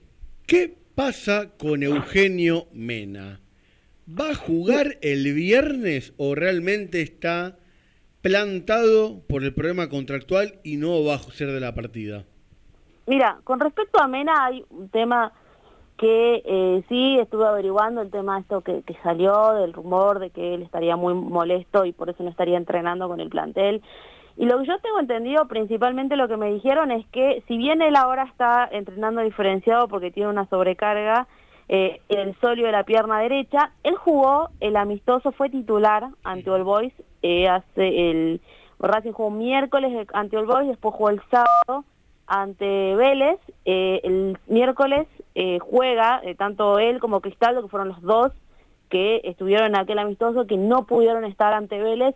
¿Qué pasa con Eugenio Mena? ¿Va a jugar el viernes o realmente está plantado por el problema contractual y no va a ser de la partida? Mira, con respecto a Mena hay un tema que eh, sí estuve averiguando, el tema esto que, que salió del rumor de que él estaría muy molesto y por eso no estaría entrenando con el plantel. Y lo que yo tengo entendido, principalmente lo que me dijeron es que si bien él ahora está entrenando diferenciado porque tiene una sobrecarga eh, el solio de la pierna derecha, él jugó, el amistoso fue titular ante All Boys, eh, hace el Racing jugó miércoles ante All Boys, después jugó el sábado ante Vélez, eh, el miércoles eh, juega eh, tanto él como Cristaldo, que fueron los dos que estuvieron en aquel amistoso, que no pudieron estar ante Vélez,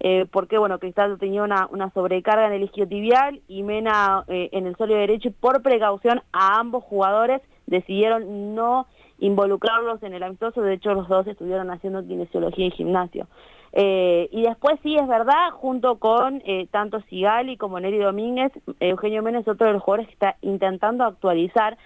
eh, porque bueno, Cristaldo tenía una, sobrecarga en el isquiotibial y Mena eh, en el sólido derecho y por precaución a ambos jugadores decidieron no involucrarlos en el amistoso, de hecho los dos estuvieron haciendo kinesiología y gimnasio. Eh, y después sí es verdad, junto con eh, tanto Sigali como Neri Domínguez, Eugenio Mena es otro de los jugadores que está intentando actualizar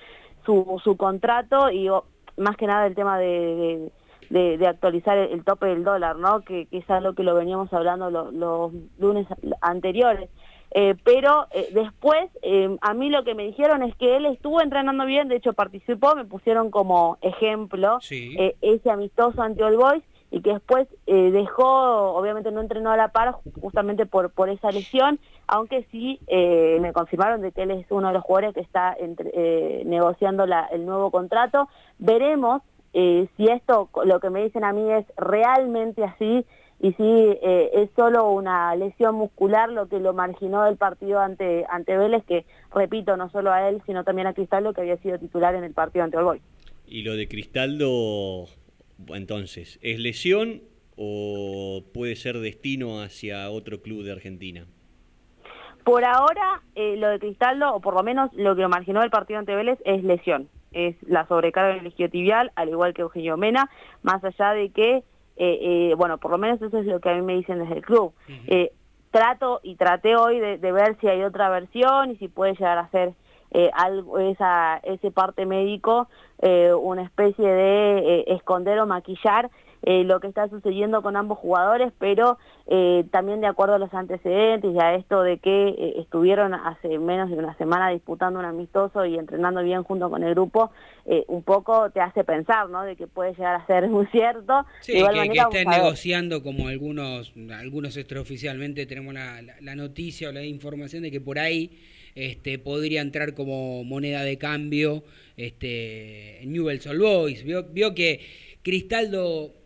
su, su contrato y más que nada el tema de, de, actualizar el, tope del dólar, ¿no? Que, que, es algo que lo veníamos hablando lo, los lunes anteriores. Eh, pero eh, después, eh, a mí lo que me dijeron es que él estuvo entrenando bien, de hecho participó, me pusieron como ejemplo Sí. eh, ese amistoso ante All Boys y que después dejó, obviamente no entrenó a la par justamente por, por esa lesión, aunque sí me confirmaron de que él es uno de los jugadores que está entre, negociando la, el nuevo contrato. Veremos si esto, lo que me dicen a mí es realmente así y si eh, es solo una lesión muscular lo que lo marginó del partido ante, ante Vélez, que repito, no solo a él, sino también a Cristaldo, que había sido titular en el partido ante Olboy. Y lo de Cristaldo, entonces, ¿es lesión o puede ser destino hacia otro club de Argentina? Por ahora, eh, lo de Cristaldo, o por lo menos lo que lo marginó del partido ante Vélez, es lesión. Es la sobrecarga del isquiotibial, al igual que Eugenio Mena, más allá de que, eh, eh, bueno, por lo menos eso es lo que a mí me dicen desde el club. Uh -huh. trato y traté hoy de, de, ver si hay otra versión y si puede llegar a ser algo esa ese parte médico una especie de esconder o maquillar eh, lo que está sucediendo con ambos jugadores, pero eh, también de acuerdo a los antecedentes y a esto de que eh, estuvieron hace menos de una semana disputando un amistoso y entrenando bien junto con el grupo, un poco te hace pensar, ¿no? De que puede llegar a ser muy cierto. Sí, que, manera, que, estén negociando como algunos, algunos extraoficialmente tenemos la, la, la noticia o la información de que por ahí este, podría entrar como moneda de cambio este, Newell's Old Boys. Vio, vio que Cristaldo eh,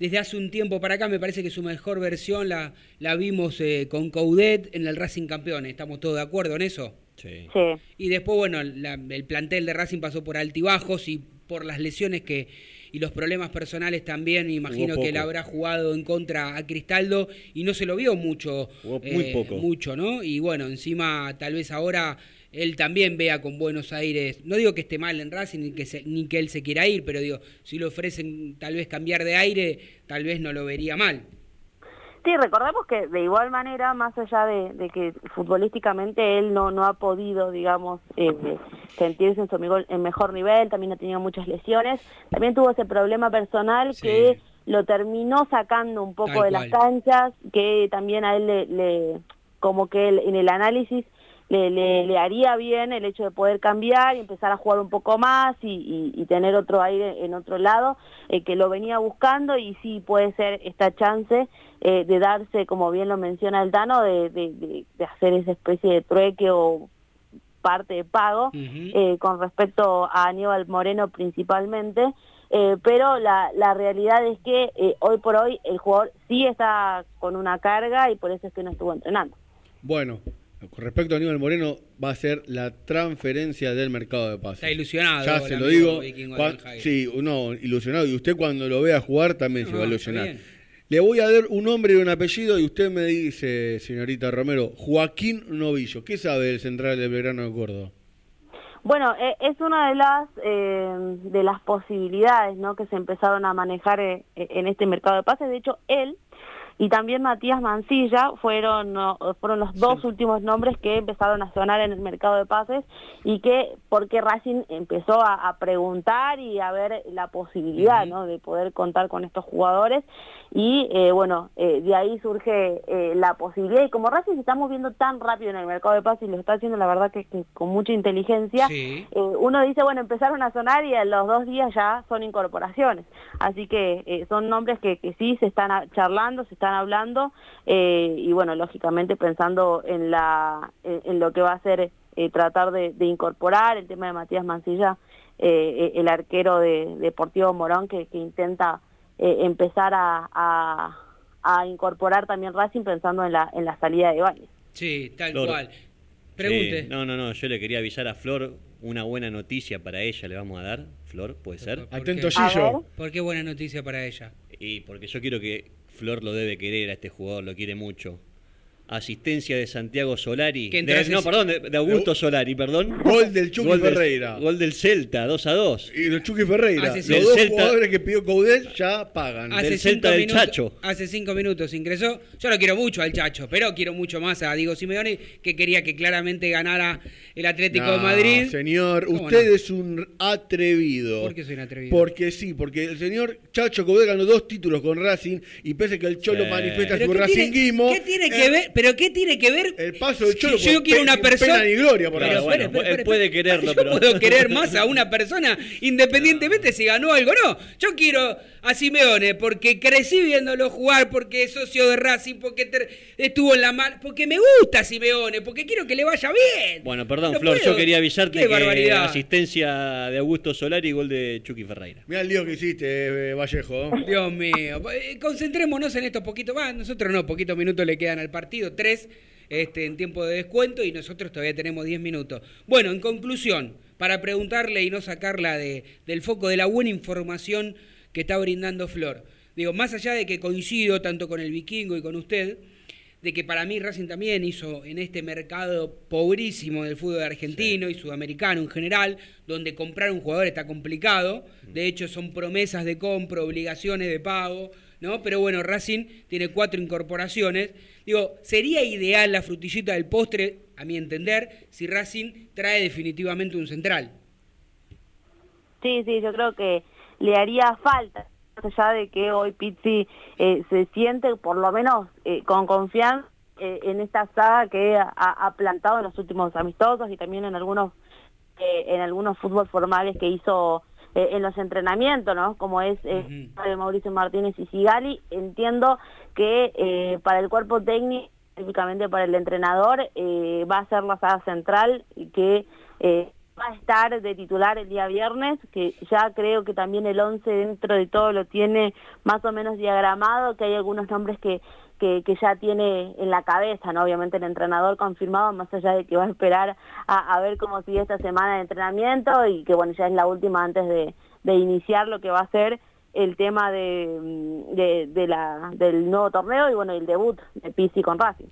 desde hace un tiempo para acá me parece que su mejor versión la, la vimos eh, con Coudet en el Racing Campeones. ¿Estamos todos de acuerdo en eso? Sí. sí. Y después, bueno, la, el plantel de Racing pasó por altibajos y por las lesiones que y los problemas personales también, me imagino que él habrá jugado en contra a Cristaldo y no se lo vio mucho. Eh, muy poco. Mucho, ¿no? Y bueno, encima tal vez ahora él también vea con Buenos Aires, no digo que esté mal en Racing ni que, se, ni que él se quiera ir, pero digo, si le ofrecen tal vez cambiar de aire, tal vez no lo vería mal. Sí, recordemos que de igual manera, más allá de, de que futbolísticamente él no, no ha podido, digamos, eh, sentirse en su amigo en mejor nivel, también ha tenido muchas lesiones, también tuvo ese problema personal sí. que lo terminó sacando un poco Tal de cual. las canchas, que también a él le, le como que él, en el análisis le, le, le, haría bien el hecho de poder cambiar y empezar a jugar un poco más y, y, y tener otro aire en otro lado, eh, que lo venía buscando y sí puede ser esta chance eh, de darse, como bien lo menciona el Tano, de, de, de, hacer esa especie de trueque o parte de pago uh -huh. eh, con respecto a Aníbal Moreno principalmente. Eh, pero la, la, realidad es que eh, hoy por hoy el jugador sí está con una carga y por eso es que no estuvo entrenando. Bueno, con respecto a Aníbal Moreno, va a ser la transferencia del mercado de pases. Está ilusionado. Ya se lo digo. sí, no, ilusionado. Y usted cuando lo vea jugar también no, se va a ilusionar. Le voy a dar un nombre y un apellido y usted me dice, señorita Romero, Joaquín Novillo. ¿Qué sabe del central de Belgrano de Córdoba? Bueno, eh, es una de las eh, de las posibilidades ¿no? que se empezaron a manejar eh, en este mercado de pases. De hecho, él y también Matías Mancilla fueron, fueron los dos últimos nombres que empezaron a sonar en el mercado de pases y que porque Racing empezó a, a preguntar y a ver la posibilidad ¿no? de poder contar con estos jugadores y eh, bueno, eh, de ahí surge eh, la posibilidad y como Racing se está moviendo tan rápido en el mercado de pases y lo está haciendo la verdad que, que con mucha inteligencia, Sí. uno dice, bueno, empezaron a sonar y a los dos días ya son incorporaciones. Así que son nombres que, que sí se están charlando, se están hablando eh, y bueno, lógicamente pensando en, la, en, en lo que va a ser eh, tratar de, de incorporar el tema de Matías Mancilla, eh, el arquero de Deportivo Morón que, que intenta eh, empezar a, a, a incorporar también Racing pensando en la, en la salida de Valle. Sí, tal Flor. cual. Pregunte. No, no, no, yo le quería avisar a Flor una buena noticia para ella, le vamos a dar. Flor, ¿puede ser? Atento, Gillo. ¿Por qué buena noticia para ella? Y porque yo quiero que Flor lo debe querer a este jugador, lo quiere mucho. Asistencia de Santiago Solari. Que De- no, perdón, de, de Augusto Solari, perdón. Gol del Chucky Gol del- Ferreira. Gol del Celta, 2 a 2. Y el Chucky Ferreira. Hace Los dos Del Celta- jugadores que pidió Coudet ya pagan. Hace Del cinco, Celta del minutos, Chacho. hace cinco minutos ingresó. Yo lo quiero mucho al Chacho, pero quiero mucho más a Diego Simeone, que quería que claramente ganara el Atlético No, de Madrid. Señor, ¿Cómo usted no? es un atrevido. ¿Por qué soy un atrevido? Porque sí, porque el señor Chacho Coudet ganó dos títulos con Racing y pese que el Cholo Sí. manifiesta ¿Pero su racinguismo. ¿Qué tiene eh, que ver? ¿Pero qué tiene que ver? El paso del Cholo yo por quiero una persona. pena ni gloria por Pero bueno, espere, él espere, puede espere. quererlo, Yo pero- puedo querer más a una persona independientemente si ganó algo o no. Yo quiero a Simeone porque crecí viéndolo jugar, porque es socio de Racing, porque estuvo en la mal, porque me gusta Simeone, porque quiero que le vaya bien. Bueno, perdón, No Flor, puedo. yo quería avisarte Qué que barbaridad. asistencia de Augusto Solari y gol de Chucky Ferreira. Mirá el lío que hiciste, eh, Vallejo. Dios mío, eh, concentrémonos en estos poquitos, va, nosotros no, poquitos minutos le quedan al partido, tres este, en tiempo de descuento y nosotros todavía tenemos diez minutos. Bueno, en conclusión, para preguntarle y no sacarla de, del foco de la buena información que está brindando Flor, digo, más allá de que coincido tanto con el vikingo y con usted, de que para mí Racing también hizo en este mercado pobrísimo del fútbol argentino y sudamericano en general, donde comprar un jugador está complicado, de hecho son promesas de compra, obligaciones de pago, ¿no? Pero bueno, Racing tiene cuatro incorporaciones. Digo, sería ideal la frutillita del postre, a mi entender, si Racing trae definitivamente un central. Sí, sí, yo creo que le haría falta, más allá de que hoy Pizzi eh, se siente por lo menos eh, con confianza eh, en esta saga que ha, ha plantado en los últimos amistosos y también en algunos eh, en algunos fútbol formales que hizo eh, en los entrenamientos, ¿no? Como es eh, de Mauricio Martínez y Sigali. Entiendo que eh, para el cuerpo técnico, específicamente para el entrenador, eh, va a ser la saga central y que va a estar de titular el día viernes, que ya creo que también el 11 dentro de todo lo tiene más o menos diagramado, que hay algunos nombres que, que, ya tiene en la cabeza, ¿no? Obviamente el entrenador confirmado, más allá de que va a esperar a, ver cómo sigue esta semana de entrenamiento y que bueno, ya es la última antes de, de iniciar lo que va a ser el tema de, mm, de, la, del nuevo torneo y bueno, el debut de Pizzi con Racing.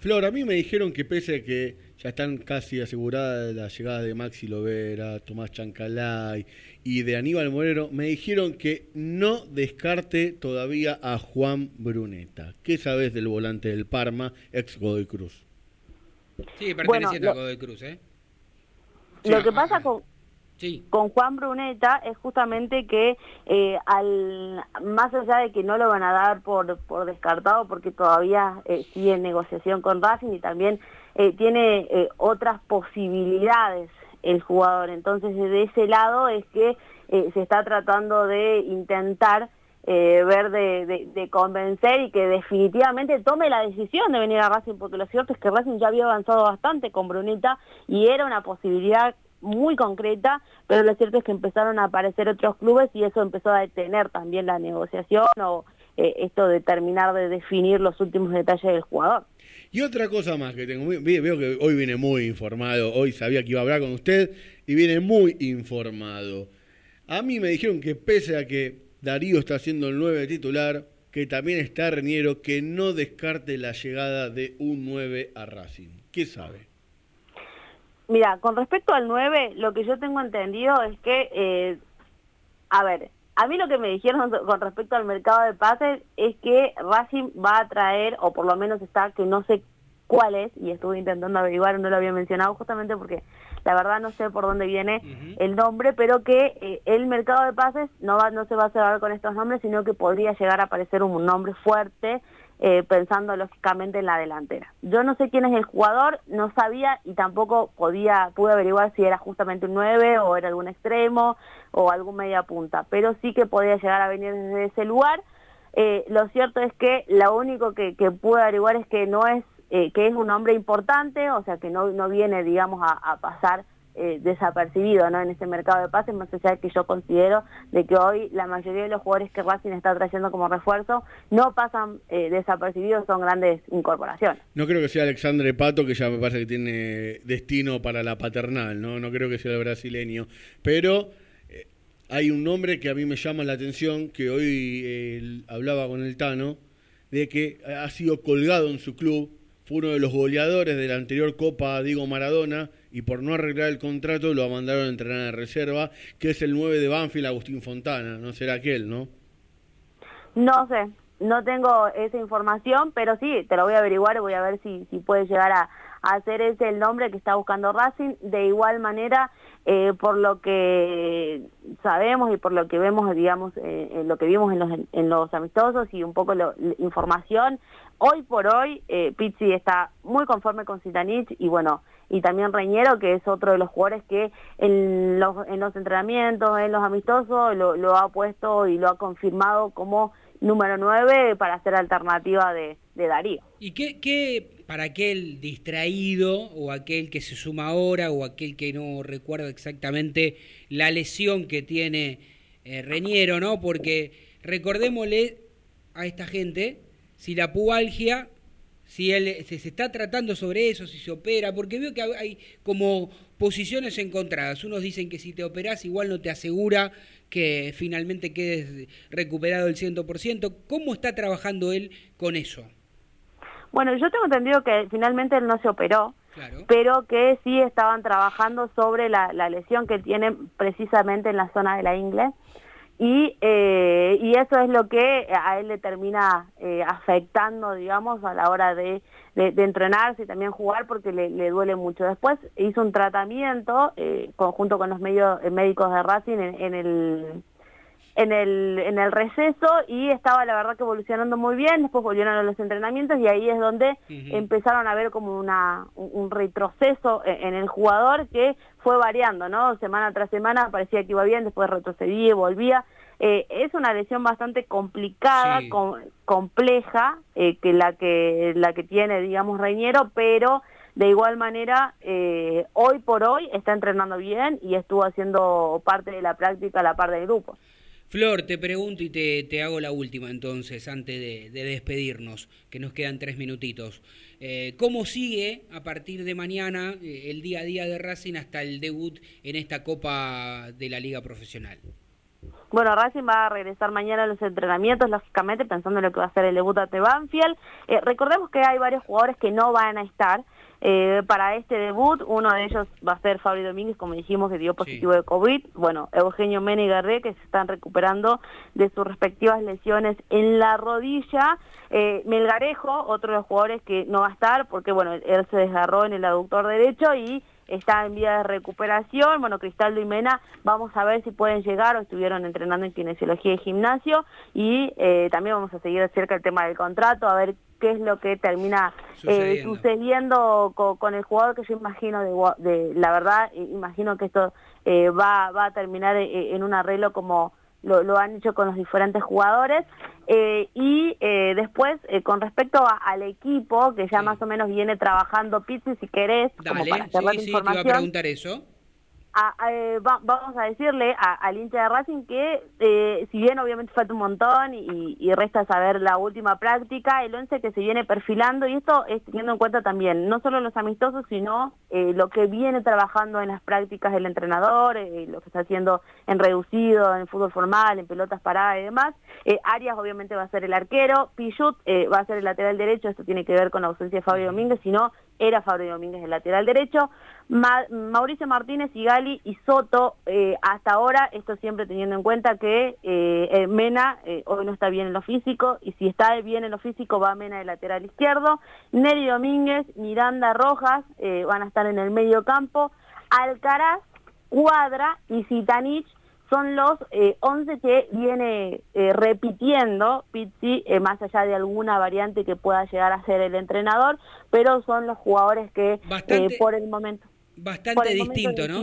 Flor, a mí me dijeron que pese a que ya están casi aseguradas la llegada de Maxi Lovera, Tomás Chancalay y de Aníbal Moreno, me dijeron que no descarte todavía a Juan Bruneta. ¿Qué sabes del volante del Parma, ex Godoy Cruz? Sí, perteneciente Bueno, a Godoy Cruz, ¿eh? Lo que pasa con, Con Juan Bruneta es justamente que eh, al más allá de que no lo van a dar por, por descartado porque todavía eh, sigue en negociación con Racing y también eh, tiene otras posibilidades el jugador. Entonces de ese lado es que se está tratando de intentar ver de- de convencer y que definitivamente tome la decisión de venir a Racing, porque lo cierto es que Racing ya había avanzado bastante con Bruneta y era una posibilidad muy concreta, pero lo cierto es que empezaron a aparecer otros clubes y eso empezó a detener también la negociación o eh, esto de terminar de definir los últimos detalles del jugador. Y otra cosa más que tengo, ve- veo que hoy viene muy informado, hoy sabía que iba a hablar con usted y viene muy informado. A mí me dijeron que pese a que Darío está siendo el 9 titular, que también está Reñero, que no descarte la llegada de un 9 a Racing. ¿Qué sabe? Mira, con respecto al 9, lo que yo tengo entendido es que, eh, a ver, A mí lo que me dijeron con respecto al mercado de pases es que Racing va a traer, o por lo menos está, que no sé cuál es, y estuve intentando averiguar, no lo había mencionado justamente porque la verdad no sé por dónde viene el nombre, pero que eh, el mercado de pases no, va, no se va a cerrar con estos nombres, sino que podría llegar a aparecer un nombre fuerte, eh, pensando lógicamente en la delantera. Yo no sé quién es el jugador, no sabía y tampoco podía pude averiguar si era justamente un 9 o era algún extremo o algún media punta, pero sí que podía llegar a venir desde ese lugar. Eh, lo cierto es que lo único que, que pude averiguar es que no es eh, que es un hombre importante, o sea que no, no viene, digamos, a, a pasar eh, desapercibido ¿no? en este mercado de pases, más allá de que yo considero de que hoy la mayoría de los jugadores que Racing está trayendo como refuerzo no pasan eh, desapercibidos, son grandes incorporaciones. No creo que sea Alexandre Pato, que ya me parece que tiene destino para la paternal, no, no creo que sea el brasileño, pero eh, hay un nombre que a mí me llama la atención, que hoy eh, hablaba con el Tano, de que ha sido colgado en su club, fue uno de los goleadores de la anterior Copa Diego Maradona y por no arreglar el contrato lo mandaron a entrenar en reserva, que es el 9 de Banfield, Agustín Fontana, no será aquel, ¿no? No sé, no tengo esa información, pero sí, te lo voy a averiguar y voy a ver si, si puede llegar a, a hacer ese el nombre que está buscando Racing. De igual manera, eh, por lo que sabemos y por lo que vemos, digamos, eh, lo que vimos en los, en los amistosos y un poco la información, hoy por hoy eh, Pizzi está muy conforme con Zitanich y bueno, y también Reñero, que es otro de los jugadores que en los, en los entrenamientos, en los amistosos, lo, ha puesto y lo ha confirmado como número 9 para ser alternativa de, Darío. ¿Y qué, qué, para aquel distraído o aquel que se suma ahora o aquel que no recuerda exactamente la lesión que tiene eh, Reñero, ¿no? Porque recordémosle a esta gente si la pubalgia si él se, se, está tratando sobre eso, si se opera, porque veo que hay como posiciones encontradas. Unos dicen que si te operas igual no te asegura que finalmente quedes recuperado el 100%. ¿Cómo está trabajando él con eso? Bueno, yo tengo entendido que finalmente él no se operó, claro. pero que sí estaban trabajando sobre la, la, lesión que tiene precisamente en la zona de la ingle. Y, eh, y eso es lo que a él le termina eh, afectando, digamos, a la hora de, de, entrenarse y también jugar porque le, le, duele mucho. Después hizo un tratamiento eh, conjunto con los medios, médicos de Racing en el en el, en el receso y estaba la verdad que evolucionando muy bien, después volvieron a los entrenamientos y ahí es donde uh -huh. empezaron a ver como una, un retroceso en, en, el jugador que fue variando, ¿no? Semana tras semana parecía que iba bien, después retrocedía y volvía. Eh, es una lesión bastante complicada, sí. com compleja, eh, que la que la que tiene, digamos, Reñero, pero de igual manera, eh, hoy por hoy está entrenando bien y estuvo haciendo parte de la práctica a la par del grupo. Flor, te pregunto y te, te hago la última entonces, antes de, de, despedirnos, que nos quedan tres minutitos. Eh, ¿Cómo sigue a partir de mañana eh, el día a día de Racing hasta el debut en esta Copa de la Liga Profesional? Bueno, Racing va a regresar mañana a los entrenamientos, lógicamente, pensando en lo que va a ser el debut ante Banfield. Eh, recordemos que hay varios jugadores que no van a estar, eh, para este debut. Uno de ellos va a ser Fabri Domínguez, como dijimos, que dio positivo sí. de COVID. Bueno, Eugenio Mena y Garré, que se están recuperando de sus respectivas lesiones en la rodilla. Eh, Melgarejo, otro de los jugadores que no va a estar, porque bueno, él se desgarró en el aductor derecho y está en vía de recuperación. Bueno, Cristaldo y Mena, vamos a ver si pueden llegar o estuvieron entrenando en kinesiología y gimnasio. Y eh, también vamos a seguir cerca el tema del contrato, a ver qué es lo que termina sucediendo, eh, sucediendo con, con, el jugador que yo imagino, de, de la verdad, imagino que esto eh, va, va a terminar eh, en un arreglo como lo, lo, han hecho con los diferentes jugadores. Eh, y eh, después, eh, con respecto a, al equipo, que ya sí. más o menos viene trabajando Pizzi, si querés, Dale, como para cerrar sí, sí, información. te iba a preguntar eso a, a, eh, va, vamos a decirle a, al hincha de Racing que eh, si bien obviamente falta un montón y, y, resta saber la última práctica, el 11 que se viene perfilando y esto es teniendo en cuenta también no solo los amistosos sino eh, lo que viene trabajando en las prácticas del entrenador, eh, lo que está haciendo en reducido, en fútbol formal, en pelotas paradas y demás. Arias obviamente va a ser el arquero, Pichut va a ser el lateral derecho, esto tiene que ver con la ausencia de Fabio Domínguez, sino era Fabio Domínguez el lateral derecho. Ma- Mauricio Martínez, Gali y Soto, eh, hasta ahora, esto siempre teniendo en cuenta que eh, eh, Mena hoy no está bien en lo físico, y si está bien en lo físico va Mena de lateral izquierdo. Neri Domínguez, Miranda Rojas van a estar en el medio campo. Alcaraz, Cuadra y Zitanich son los eh, 11 que viene eh, repitiendo Pizzi, eh, más allá de alguna variante que pueda llegar a ser el entrenador, pero son los jugadores que Bastante- eh, por el momento... Bastante el momento distinto, ¿no?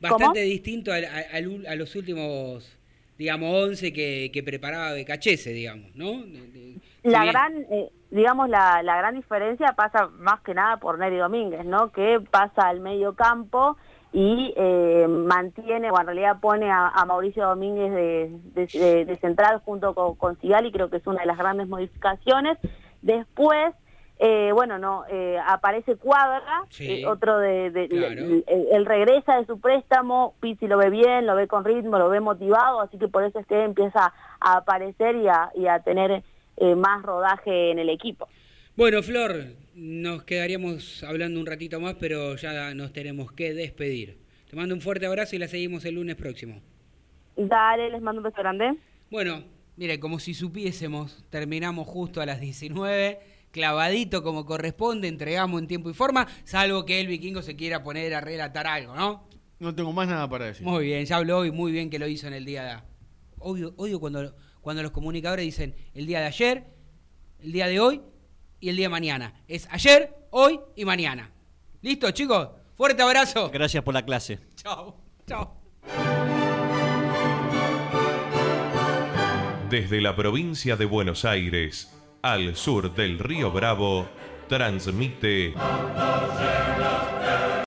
Bastante ¿Cómo? distinto al ul- a, los últimos, digamos, 11 que, que preparaba Becachese, digamos, ¿no? De- La si bien- gran, eh, digamos, la, la gran diferencia pasa más que nada por Neri Domínguez, ¿no? Que pasa al medio campo y eh, mantiene, o en realidad pone a, a Mauricio Domínguez de, de- de- de central junto con, con Sigali, creo que es una de las grandes modificaciones. Después, eh, bueno, no eh, aparece Cuadra, Sí, otro de, de- claro. él regresa de su préstamo, Pizzi lo ve bien, lo ve con ritmo, lo ve motivado, así que por eso es que empieza a aparecer y a, y a tener más rodaje en el equipo. Bueno, Flor, nos quedaríamos hablando un ratito más, pero ya nos tenemos que despedir. Te mando un fuerte abrazo y la seguimos el lunes próximo. Dale, les mando un beso grande. Bueno, mire, como si supiésemos, terminamos justo a las 19, clavadito como corresponde, entregamos en tiempo y forma, salvo que el vikingo se quiera poner a relatar algo, ¿no? No tengo más nada para decir. Muy bien, ya habló y muy bien que lo hizo en el día de... Odio, odio cuando, cuando los comunicadores dicen el día de ayer, el día de hoy y el día de mañana. Es ayer, hoy y mañana. ¿Listo, chicos? Fuerte abrazo. Gracias por la clase. Chao, chao. Desde la provincia de Buenos Aires, al sur del río Bravo, transmite